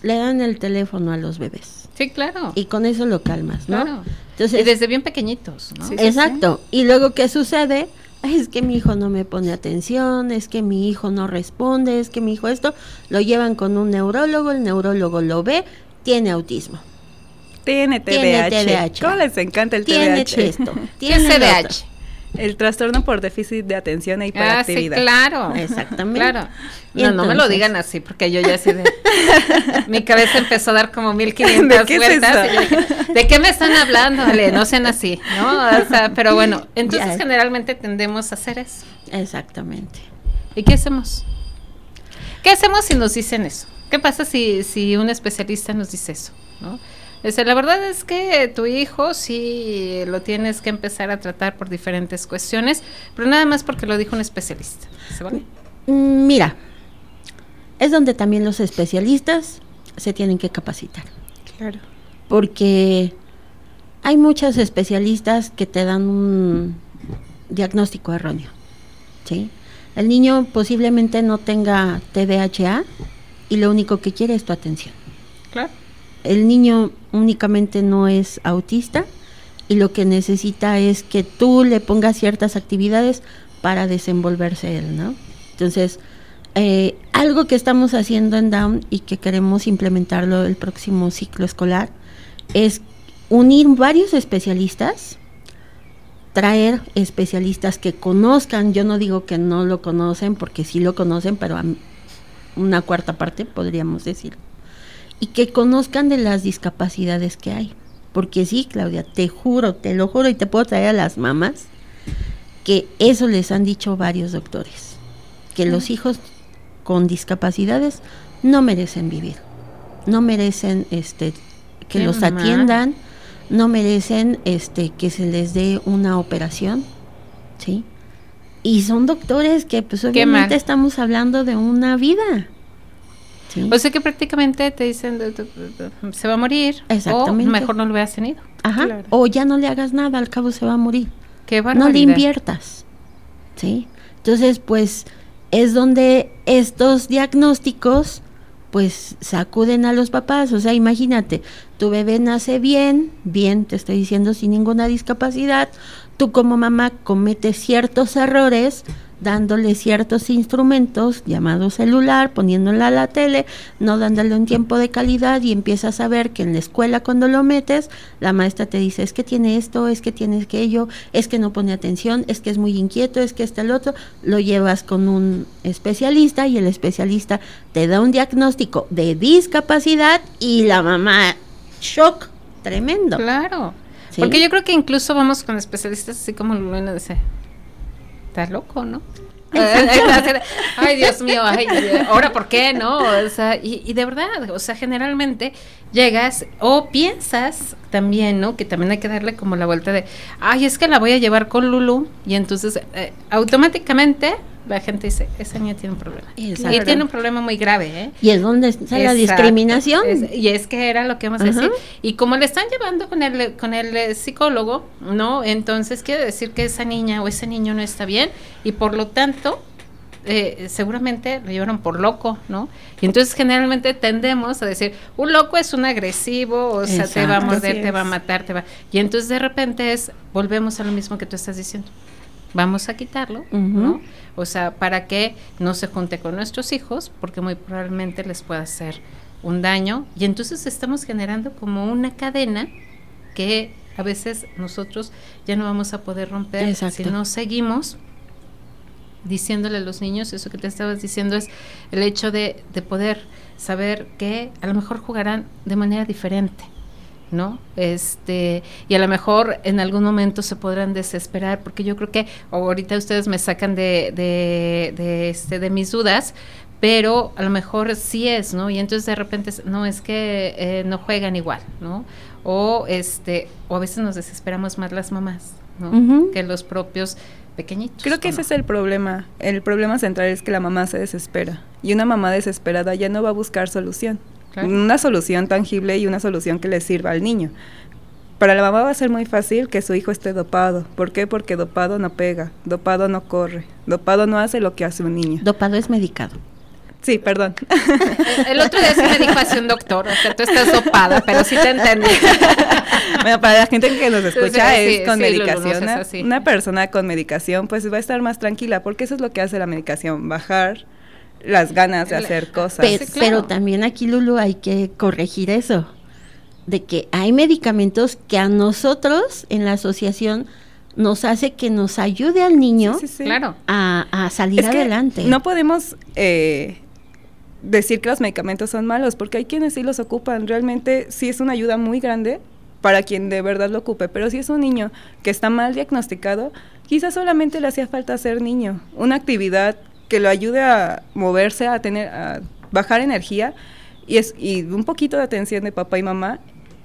le dan el teléfono a los bebés. Sí, claro. Y con eso lo calmas, ¿no? Claro. Entonces, y desde bien pequeñitos, ¿no? exacto. Y luego, ¿qué sucede? Es que mi hijo no me pone atención, es que mi hijo no responde, es que mi hijo esto, lo llevan con un neurólogo, el neurólogo lo ve, tiene autismo. Tiene TDAH. ¿Cómo les encanta el tiene TDAH? Esto, [LAUGHS] tiene TDAH. El trastorno por déficit de atención e hiperactividad. Ah, sí, claro. Exactamente. Claro. No, no me lo digan así, porque yo ya así de... [LAUGHS] mi cabeza empezó a dar como 1500 ¿De vueltas. ¿De qué me están hablando? no sean así, ¿no? O sea, pero bueno, entonces generalmente tendemos a hacer eso. Exactamente. ¿Y qué hacemos? ¿Qué hacemos si nos dicen eso? ¿Qué pasa si, si un especialista nos dice eso? ¿no? La verdad es que tu hijo sí lo tienes que empezar a tratar por diferentes cuestiones, pero nada más porque lo dijo un especialista. ¿Se vale? Mm, mira, es donde también los especialistas se tienen que capacitar. Claro. Porque hay muchos especialistas que te dan un diagnóstico erróneo. ¿sí? El niño posiblemente no tenga TDAH y lo único que quiere es tu atención. Claro el niño únicamente no es autista y lo que necesita es que tú le pongas ciertas actividades para desenvolverse él, ¿no? Entonces, eh, algo que estamos haciendo en Down y que queremos implementarlo el próximo ciclo escolar es unir varios especialistas, traer especialistas que conozcan, yo no digo que no lo conocen, porque sí lo conocen, pero una cuarta parte podríamos decir y que conozcan de las discapacidades que hay. Porque sí, Claudia, te juro, te lo juro y te puedo traer a las mamás que eso les han dicho varios doctores, que los hijos con discapacidades no merecen vivir, no merecen este que los atiendan, no merecen este que se les dé una operación, ¿sí? Y son doctores que pues obviamente estamos hablando de una vida. O sea que prácticamente te dicen, se va a morir. Exactamente. O mejor no lo hubieras tenido. Ajá. O ya no le hagas nada, al cabo se va a morir. Qué no le inviertas. ¿Sí? Entonces, pues es donde estos diagnósticos pues sacuden a los papás, o sea, imagínate, tu bebé nace bien, bien, te estoy diciendo sin ninguna discapacidad, tú como mamá cometes ciertos errores, dándole ciertos instrumentos llamados celular, poniéndola a la tele, no dándole un tiempo de calidad y empiezas a ver que en la escuela cuando lo metes, la maestra te dice, es que tiene esto, es que tiene aquello, es que no pone atención, es que es muy inquieto, es que está el otro, lo llevas con un especialista y el especialista te da un diagnóstico de discapacidad y la mamá, shock, tremendo. Claro. Porque yo creo que incluso vamos con especialistas así como lo dice, estás loco, ¿no? [LAUGHS] ay, [LAUGHS] Dios mío, ay, [LAUGHS] ahora por qué, ¿no? O sea, y, y, de verdad, o sea, generalmente llegas o piensas también, ¿no? Que también hay que darle como la vuelta de, ay, es que la voy a llevar con Lulu, y entonces eh, automáticamente la gente dice, esa niña tiene un problema. Y tiene un problema muy grave, ¿eh? Y es donde está la discriminación. y es que era lo que vamos a decir. Y como le están llevando con el, con el eh, psicólogo, ¿no? Entonces quiere decir que esa niña o ese niño no está bien y por lo tanto eh, seguramente lo llevaron por loco, ¿no? Y entonces generalmente tendemos a decir, un loco es un agresivo, o sea, te va a morder, te va a matar, te va... Y entonces de repente es, volvemos a lo mismo que tú estás diciendo. Vamos a quitarlo, ¿no? O sea, para que no se junte con nuestros hijos, porque muy probablemente les pueda hacer un daño. Y entonces estamos generando como una cadena que a veces nosotros ya no vamos a poder romper si no seguimos diciéndole a los niños, eso que te estabas diciendo es el hecho de, de poder saber que a lo mejor jugarán de manera diferente. ¿no? Este, y a lo mejor en algún momento se podrán desesperar, porque yo creo que ahorita ustedes me sacan de, de, de, este, de mis dudas, pero a lo mejor sí es, ¿no? Y entonces de repente, no, es que eh, no juegan igual, ¿no? O, este, o a veces nos desesperamos más las mamás, ¿no? Que los propios pequeñitos. Creo que ese es el problema. El problema central es que la mamá se desespera. Y una mamá desesperada ya no va a buscar solución. Una solución tangible y una solución que le sirva al niño. Para la mamá va a ser muy fácil que su hijo esté dopado. ¿Por qué? Porque dopado no pega, dopado no corre, dopado no hace lo que hace un niño. Dopado es medicado. Sí, perdón. [LAUGHS] El, otro día se me dijo así un doctor, o sea, tú estás dopada, pero sí te entendí. [LAUGHS] bueno, para la gente que nos escucha es con medicación. una persona con medicación pues va a estar más tranquila porque eso es lo que hace la medicación, bajar las ganas de hacer cosas. Pero, también aquí, Lulu, hay que corregir eso, de que hay medicamentos que a nosotros en la asociación nos hace que nos ayude al niño claro. a, salir adelante. No podemos eh, decir que los medicamentos son malos, porque hay quienes sí los ocupan. Realmente sí es una ayuda muy grande para quien de verdad lo ocupe, pero si es un niño que está mal diagnosticado, quizás solamente le hacía falta ser niño. Una actividad que lo ayude a moverse, a tener, a bajar energía y es y un poquito de atención de papá y mamá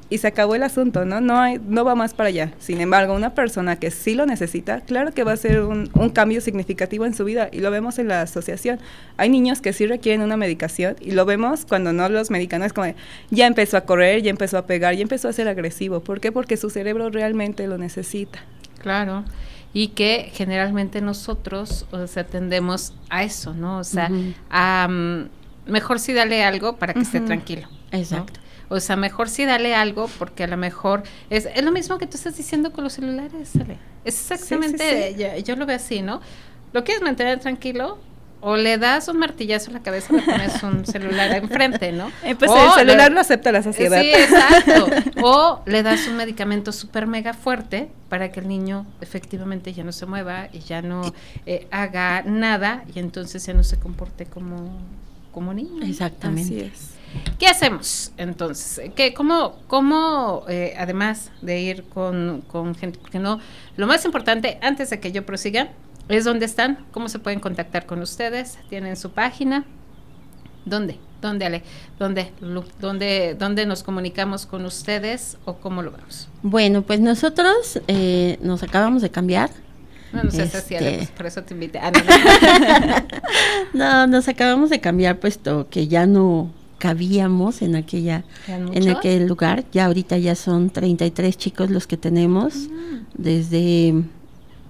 y se acabó el asunto, ¿no? No hay, no va más para allá. Sin embargo, una persona que sí lo necesita, claro que va a ser un, un, cambio significativo en su vida y lo vemos en la asociación. Hay niños que sí requieren una medicación y lo vemos cuando no los medican, es como ya empezó a correr, ya empezó a pegar, ya empezó a ser agresivo. ¿Por qué? Porque su cerebro realmente lo necesita. Claro y que generalmente nosotros o sea, tendemos a eso, ¿no? O sea, a, mejor sí dale algo para que esté tranquilo. Exacto. O sea, mejor sí dale algo porque a lo mejor es, es lo mismo que tú estás diciendo con los celulares, ¿sale? Es exactamente, Yo, yo, lo veo así, ¿no? Lo quieres mantener tranquilo, o le das un martillazo en la cabeza o le pones un [LAUGHS] celular enfrente, ¿no? Eh, pues el celular no acepta la sociedad. Sí, exacto. [LAUGHS] O le das un medicamento súper mega fuerte para que el niño efectivamente ya no se mueva y ya no eh, haga nada y entonces ya no se comporte como, como niño. Exactamente. Así es. ¿Qué hacemos entonces? ¿Qué, ¿Cómo, cómo eh, además de ir con, con gente, porque no, lo más importante, antes de que yo prosiga, es dónde están, cómo se pueden contactar con ustedes, tienen su página, dónde, dónde Ale, dónde, dónde, dónde nos comunicamos con ustedes o cómo lo vemos. Bueno, pues nosotros eh, nos acabamos de cambiar. No, no sé este... por eso te invité. Ah, [LAUGHS] no, nos acabamos de cambiar puesto que ya no cabíamos en aquella en aquel lugar. Ya ahorita ya son 33 chicos los que tenemos mm. desde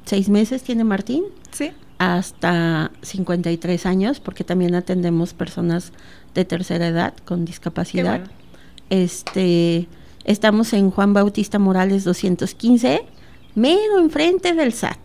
seis meses tiene Martín. Sí. Hasta 53 años, porque también atendemos personas de tercera edad con discapacidad. Este, estamos en Juan Bautista Morales 215, mero enfrente del SAT,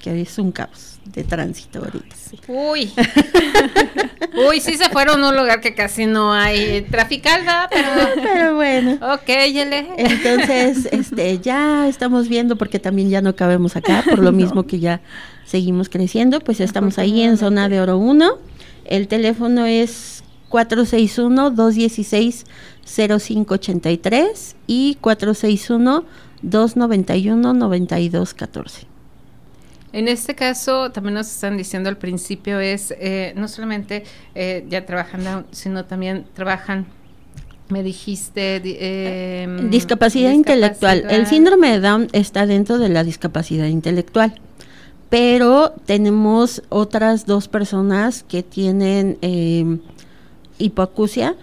que es un caos de tránsito ahorita. Uy. [LAUGHS] Uy, sí se fueron a un lugar que casi no hay trafical, Pero, [LAUGHS] Pero bueno. Ok, Yele. Entonces, [LAUGHS] este, ya estamos viendo porque también ya no cabemos acá, por lo mismo que ya seguimos creciendo, pues estamos ahí en zona de oro 1. El teléfono es 461-216-0583 y 461-291-9214. En este caso, también nos están diciendo al principio, es eh, no solamente eh, ya trabajan Down, sino también trabajan, me dijiste... Eh, discapacidad, discapacidad, intelectual. El síndrome de Down está dentro de la discapacidad intelectual, pero tenemos otras dos personas que tienen hipoacusia,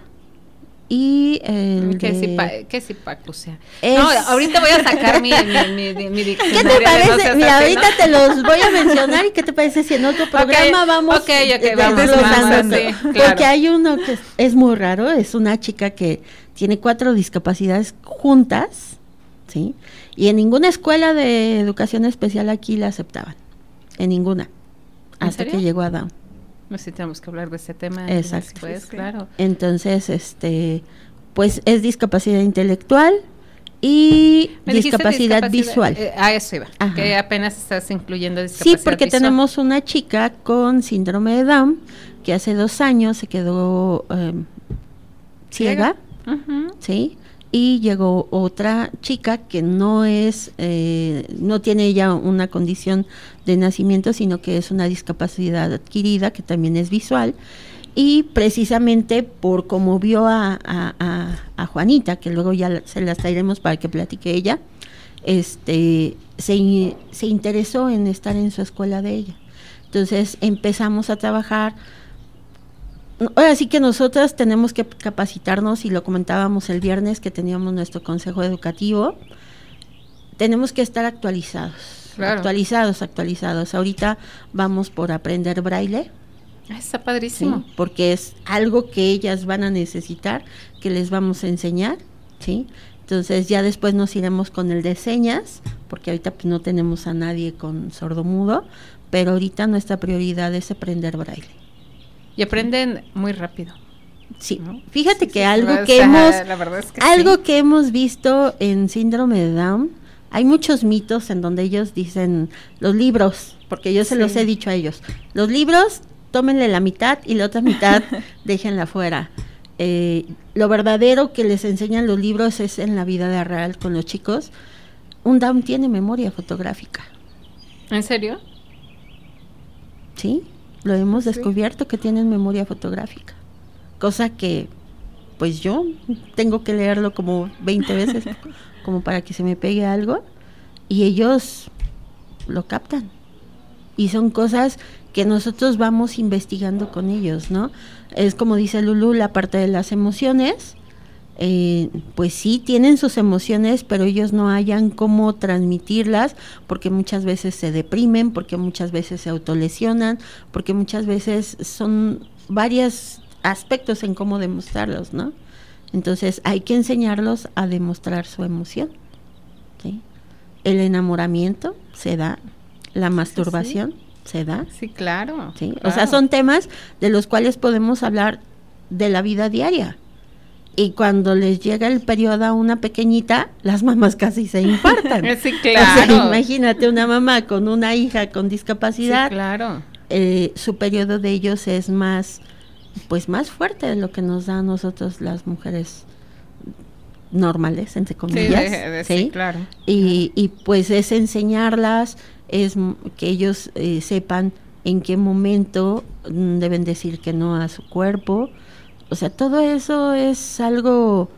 y el ¿Qué, de... ¿Qué es hipacusia? No, ahorita voy a sacar mi, mi, mi, [LAUGHS] ¿Qué te parece? Mira, ahorita te los voy a mencionar y qué te parece si en otro programa vamos okay, okay, vamos sí, Porque hay uno que es, muy raro, es una chica que tiene cuatro discapacidades juntas, ¿sí? Y en ninguna escuela de educación especial aquí la aceptaban, en ninguna, hasta que llegó a Down. Necesitamos que hablar de ese tema Exacto. claro. Entonces, este, pues es discapacidad intelectual y discapacidad, visual. Eh, a eso iba, que apenas estás incluyendo discapacidad Sí, porque tenemos una chica con síndrome de Down que hace dos años se quedó em, ciega, ¿sí? Y llegó otra chica que no es, eh, no tiene ya una condición de nacimiento, sino que es una discapacidad adquirida, que también es visual, y precisamente por como vio a, Juanita, que luego ya se las traeremos para que platique ella, este, se, se interesó en estar en su escuela de ella. Entonces empezamos a trabajar ahora sí que nosotras tenemos que capacitarnos y lo comentábamos el viernes que teníamos nuestro consejo educativo. Tenemos que estar actualizados. Actualizados, actualizados. Ahorita vamos por aprender braille. Ah, está padrísimo. Porque es algo que ellas van a necesitar, que les vamos a enseñar, ¿sí? Entonces ya después nos iremos con el de señas, porque ahorita pues, no tenemos a nadie con sordomudo, pero ahorita nuestra prioridad es aprender braille. Y aprenden muy rápido. Sí, fíjate que algo que hemos algo que hemos visto en síndrome de Down, hay muchos mitos en donde ellos dicen los libros, porque yo se los he dicho a ellos, los libros tómenle la mitad y la otra mitad [LAUGHS] déjenla fuera. Eh, lo verdadero que les enseñan los libros es en la vida de real con los chicos. Un Down tiene memoria fotográfica. ¿En serio? Sí lo hemos descubierto que tienen memoria fotográfica, cosa que pues yo tengo que leerlo como 20 veces [LAUGHS] como para que se me pegue algo y ellos lo captan. Y son cosas que nosotros vamos investigando con ellos, ¿no? Es como dice Lulu, la parte de las emociones, eh, pues sí, tienen sus emociones, pero ellos no hayan cómo transmitirlas porque muchas veces se deprimen, porque muchas veces se autolesionan, porque muchas veces son varios aspectos en cómo demostrarlos, ¿no? Entonces hay que enseñarlos a demostrar su emoción. ¿sí? El enamoramiento se da, la masturbación se da. Sí, claro, ¿sí? O sea, son temas de los cuales podemos hablar de la vida diaria y cuando les llega el periodo a una pequeñita, las mamás casi se infartan. [LAUGHS] sí, claro. imagínate una mamá con una hija con discapacidad. Sí, claro. Eh, su periodo de ellos es más, pues más fuerte de lo que nos da a nosotros las mujeres normales, entre comillas. Sí, claro. Y, y, pues es enseñarlas, es que ellos eh, sepan en qué momento mm, deben decir que no a su cuerpo, o sea, todo eso es algo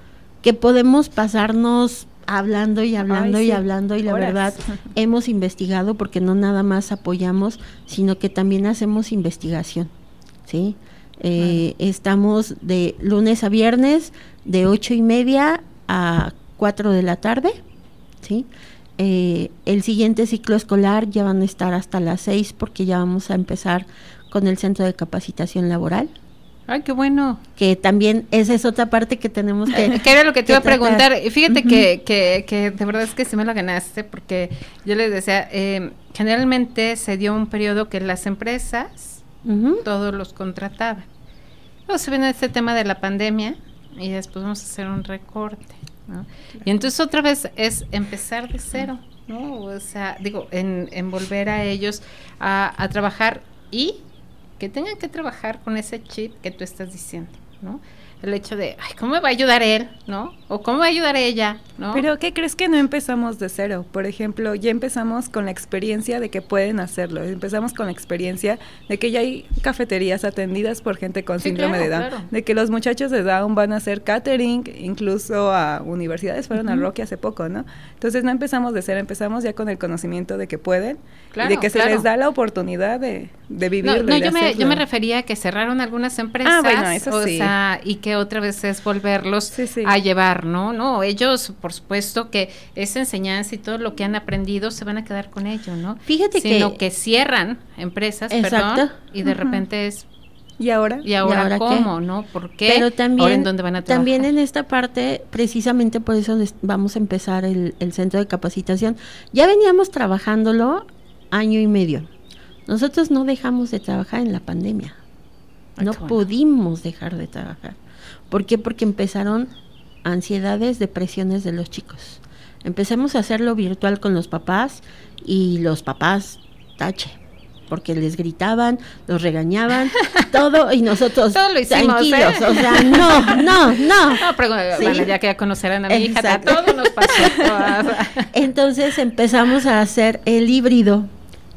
que podemos pasarnos hablando y hablando y hablando y la verdad [LAUGHS] hemos investigado porque no nada más apoyamos, sino que también hacemos investigación, ¿sí? Eh, estamos de lunes a viernes de ocho y media a cuatro de la tarde, ¿sí? Eh, el siguiente ciclo escolar ya van a estar hasta las seis porque ya vamos a empezar con el centro de capacitación laboral. Ay, qué bueno. Que también esa es otra parte que tenemos que... [LAUGHS] Que era lo que te iba a preguntar. Fíjate que, que, que, de verdad es que sí me la ganaste porque yo les decía, eh, generalmente se dio un periodo que las empresas todos los contrataban. Luego se viene este tema de la pandemia y después vamos a hacer un recorte. ¿no? Y entonces otra vez es empezar de cero, ¿no? O sea, digo, en, en volver a ellos a, a trabajar y que tengan que trabajar con ese chip que tú estás diciendo, ¿no? El hecho de, ay, ¿cómo me va a ayudar él? ¿No? O ¿cómo va a ayudar ella? ¿No? Pero ¿qué crees que no empezamos de cero? Por ejemplo, ya empezamos con la experiencia de que pueden hacerlo. Empezamos con la experiencia de que ya hay cafeterías atendidas por gente con Sí, síndrome claro, de Down. claro. De que los muchachos de Down van a hacer catering, incluso a universidades, fueron a Rocky hace poco, ¿no? Entonces no empezamos de cero, empezamos ya con el conocimiento de que pueden Claro, y de que se les da la oportunidad de, de No, vivirlo. no, de yo me, yo me refería a que cerraron algunas empresas, Ah, bueno, eso o sí. sea, y que otra vez es volverlos Sí, sí. a llevar, ¿no? No, ellos, por supuesto, que esa enseñanza y todo lo que han aprendido se van a quedar con ello, ¿no? Fíjate Sino que- que, cierran empresas, Exacto. perdón, y de repente es, ¿Y ahora? ¿y ahora, ahora qué? cómo, no? ¿Por qué? Pero también, ¿Ahora en dónde van a trabajar? también en esta parte, precisamente por eso les- vamos a empezar el, el centro de capacitación. Ya veníamos trabajándolo año y medio. Nosotros no dejamos de trabajar en la pandemia. No bueno. pudimos dejar de trabajar. ¿Por qué? Porque empezaron ansiedades, depresiones de los chicos. Empezamos a hacerlo virtual con los papás y los papás, tache, porque les gritaban, los regañaban, [LAUGHS] todo y nosotros Todo lo hicimos, tranquilos, ¿eh? o sea, no, no, no. [LAUGHS] No, pero Sí. bueno, ya que ya conocerán a mi hija, todos nos pasó. [LAUGHS] Entonces empezamos a hacer el híbrido,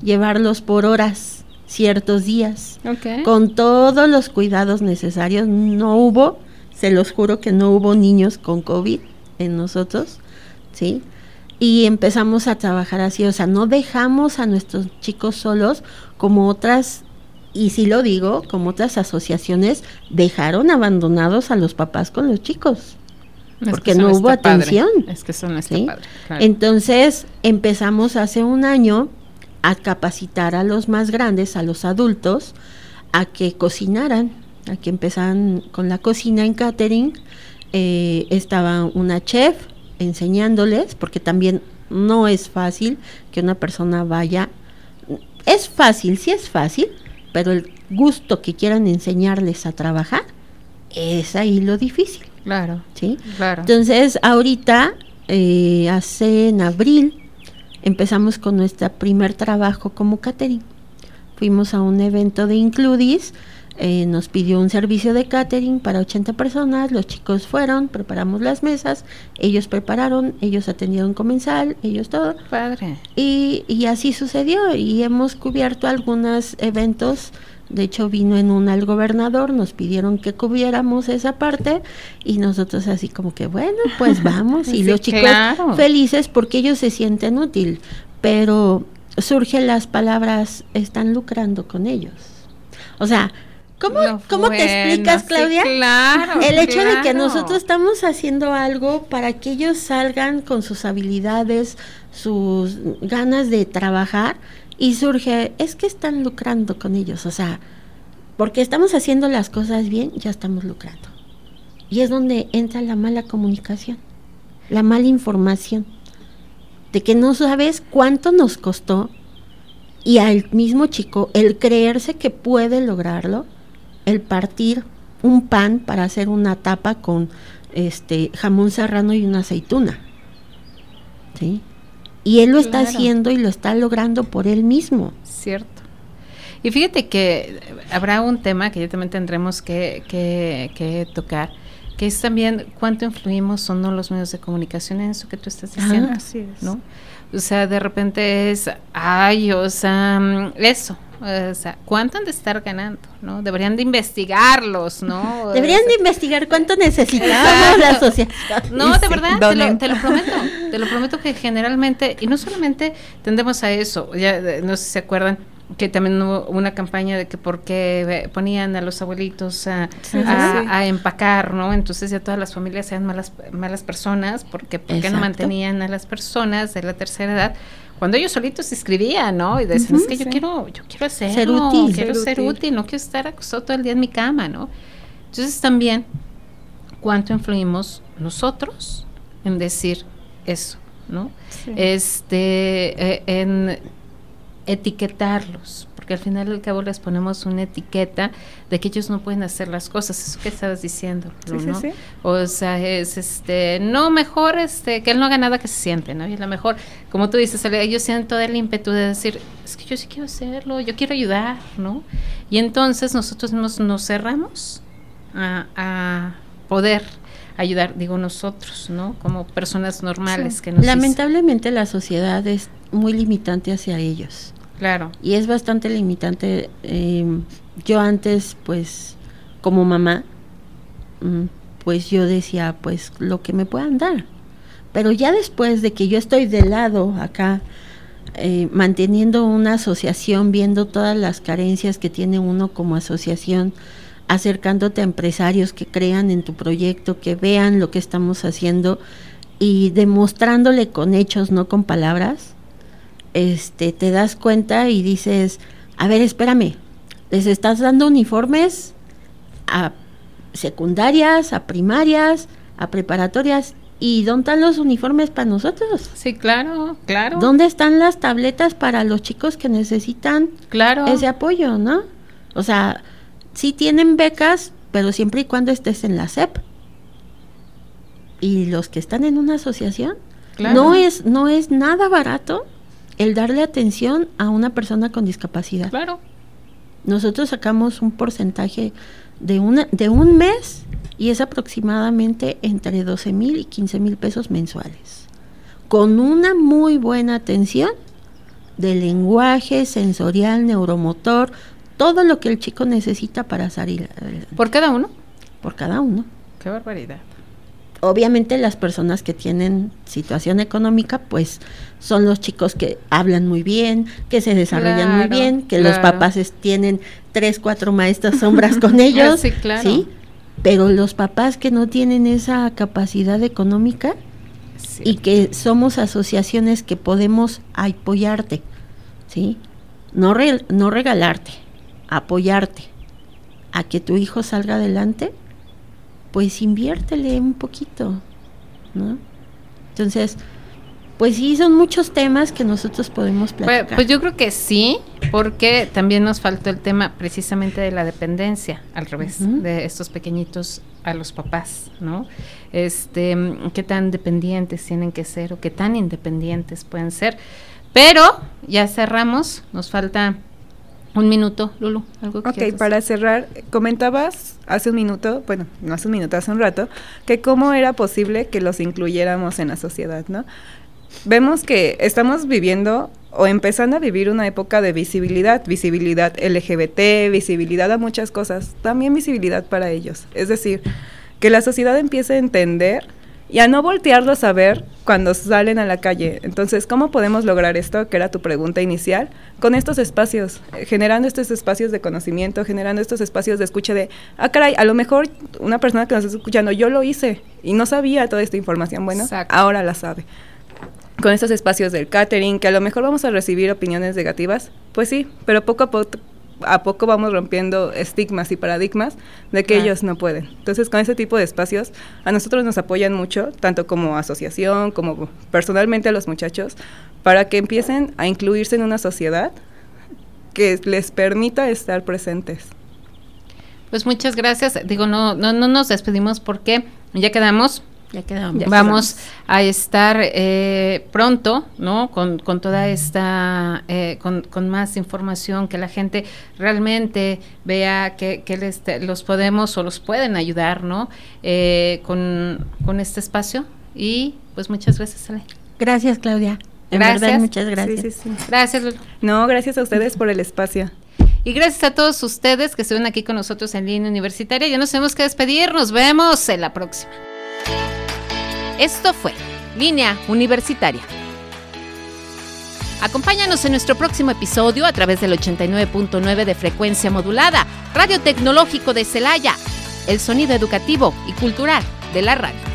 llevarlos por horas, ciertos días, con todos los cuidados necesarios. No hubo, se los juro que no hubo niños con COVID en nosotros, ¿sí? Y empezamos a trabajar así, o sea, no dejamos a nuestros chicos solos como otras, y sí lo digo, como otras asociaciones dejaron abandonados a los papás con los chicos. Es porque no hubo padre. atención. Es que está ¿sí? padre. claro. Entonces empezamos hace un año a capacitar a los más grandes, a los adultos, a que cocinaran, a que empezaran con la cocina en catering. Eh, estaba una chef enseñándoles, porque también no es fácil que una persona vaya. Es fácil, sí es fácil, pero el gusto que quieran enseñarles a trabajar es ahí lo difícil, Claro, ¿sí? claro. Entonces, ahorita, eh, hace en abril, empezamos con nuestro primer trabajo como catering. Fuimos a un evento de Includis, eh, nos pidió un servicio de catering para 80 personas, los chicos fueron, preparamos las mesas, ellos prepararon, ellos atendieron comensal, ellos todo. Padre. Y, y así sucedió y hemos cubierto algunos eventos. De hecho, vino en una el gobernador, nos pidieron que cubriéramos esa parte y nosotros así como que, bueno, pues [LAUGHS] vamos. y Sí, los chicos claro. felices porque ellos se sienten útil, pero surgen las palabras, están lucrando con ellos. O sea, ¿cómo, ¿cómo te explicas, sí, Claudia? claro, El hecho de que nosotros estamos haciendo algo para que ellos salgan con sus habilidades, sus ganas de trabajar y surge, es que están lucrando con ellos, o sea, porque estamos haciendo las cosas bien, ya estamos lucrando. Y es donde entra la mala comunicación, la mala información, de que no sabes cuánto nos costó y al mismo chico el creerse que puede lograrlo, el partir un pan para hacer una tapa con este jamón serrano y una aceituna. ¿Sí? Y él lo está haciendo y lo está logrando por él mismo. Cierto. Y fíjate que habrá un tema que ya también tendremos que, que, que tocar, que es también cuánto influimos o no los medios de comunicación en eso que tú estás diciendo, Así es. ¿no? O sea, de repente es, ay, o sea, mm, eso, o sea, ¿cuánto han de estar ganando, no? Deberían de investigarlos, ¿no? [LAUGHS] Deberían de investigar cuánto necesitamos la sociedad. No, de verdad, te lo, te lo prometo, te lo prometo que generalmente, y no solamente tendemos a eso, ya no sé si se acuerdan que también hubo una campaña de que porque ponían a los abuelitos a, Sí, a- sí. a empacar, ¿no? Entonces ya todas las familias sean malas, malas personas, porque ¿por qué no mantenían a las personas de la tercera edad? Cuando ellos solitos se escribían, ¿no? Y decían, es que yo quiero, yo quiero hacerlo, Ser útil. quiero Ser ser útil. útil, no quiero estar acostado todo el día en mi cama, ¿no? Entonces también cuánto influimos nosotros en decir eso, ¿no? Este, eh, en etiquetarlos, porque al final al cabo les ponemos una etiqueta de que ellos no pueden hacer las cosas, eso que estabas diciendo, Sí, Lu, sí, ¿no? sí. O sea, es este, no mejor este, que él no haga nada que se siente, ¿no? Y a lo mejor, como tú dices, ellos sienten todo el ímpetu de decir, es que yo sí quiero hacerlo, yo quiero ayudar, ¿no? Y entonces nosotros nos, nos cerramos a, a, poder ayudar, digo nosotros, ¿no? Como personas normales que nos Lamentablemente la sociedad es muy limitante hacia ellos. Claro. Y es bastante limitante. Em, yo antes, pues, como mamá, mm, pues yo decía, pues, lo que me puedan dar. Pero ya después de que yo estoy de lado acá, eh, manteniendo una asociación, viendo todas las carencias que tiene uno como asociación, acercándote a empresarios que crean en tu proyecto, que vean lo que estamos haciendo y demostrándole con hechos, no con palabras, este, te das cuenta y dices, a ver, espérame, les estás dando uniformes a secundarias, a primarias, a preparatorias. ¿Y dónde están los uniformes para nosotros? Sí, claro, claro. ¿Dónde están las tabletas para los chicos que necesitan claro. ese apoyo, no? O sea, sí tienen becas, pero siempre y cuando estés en la SEP. Y los que están en una asociación, no es no es nada barato el darle atención a una persona con discapacidad. Claro. Nosotros sacamos un porcentaje de una de un mes y es aproximadamente entre 12 mil y 15 mil pesos mensuales. Con una muy buena atención de lenguaje, sensorial, neuromotor, todo lo que el chico necesita para salir ¿Por cada uno? Por cada uno. Qué barbaridad. Obviamente las personas que tienen situación económica, pues son los chicos que hablan muy bien, que se desarrollan muy bien, que los papás tienen tres, cuatro maestras sombras con [LAUGHS] ellos, sí, claro. ¿sí? Pero los papás que no tienen esa capacidad económica y que somos asociaciones que podemos apoyarte, ¿sí? No, no regalarte, apoyarte a que tu hijo salga adelante, pues inviértele un poquito, ¿no? Entonces, pues sí, son muchos temas que nosotros podemos pues, platicar. Pues, yo creo que sí, porque también nos faltó el tema precisamente de la dependencia, al revés, de estos pequeñitos a los papás, ¿no? Este, qué tan dependientes tienen que ser o qué tan independientes pueden ser. Pero ya cerramos, nos falta un minuto, Lulu, algo que Ok, para cerrar, comentabas hace un minuto, bueno, no hace un minuto, hace un rato, que cómo era posible que los incluyéramos en la sociedad, ¿no? Vemos que estamos viviendo o empezando a vivir una época de visibilidad, visibilidad LGBT, visibilidad a muchas cosas, también visibilidad para ellos. Es decir, que la sociedad empiece a entender y a no voltearlos a ver cuando salen a la calle. Entonces, ¿cómo podemos lograr esto? Que era tu pregunta inicial, con estos espacios, eh, generando estos espacios de conocimiento, generando estos espacios de escucha de, ah, caray, a lo mejor una persona que nos está escuchando, yo lo hice y no sabía toda esta información, bueno, ahora la sabe. Con estos espacios del catering, que a lo mejor vamos a recibir opiniones negativas, pues sí, pero poco a poco a poco vamos rompiendo estigmas y paradigmas de que ellos no pueden. Entonces, con ese tipo de espacios, a nosotros nos apoyan mucho, tanto como asociación, como personalmente a los muchachos, para que empiecen a incluirse en una sociedad que les permita estar presentes. Pues muchas gracias. Digo, no, no, no nos despedimos porque ya quedamos ya quedamos. Vamos a estar eh, pronto, ¿no? Con, toda esta, eh, con, más información, que la gente realmente vea que, les, los podemos o los pueden ayudar, ¿no? Eh, con, este espacio. Y pues muchas gracias, Ale. Gracias, Claudia. gracias. muchas gracias. Gracias, No, gracias a ustedes por el espacio. Y gracias a todos ustedes que estuvieron aquí con nosotros en línea universitaria. Ya nos tenemos que despedir. Nos vemos en la próxima. Esto fue Línea Universitaria. Acompáñanos en nuestro próximo episodio a través del 89.9 de frecuencia modulada, Radio Tecnológico de Celaya, el sonido educativo y cultural de la radio.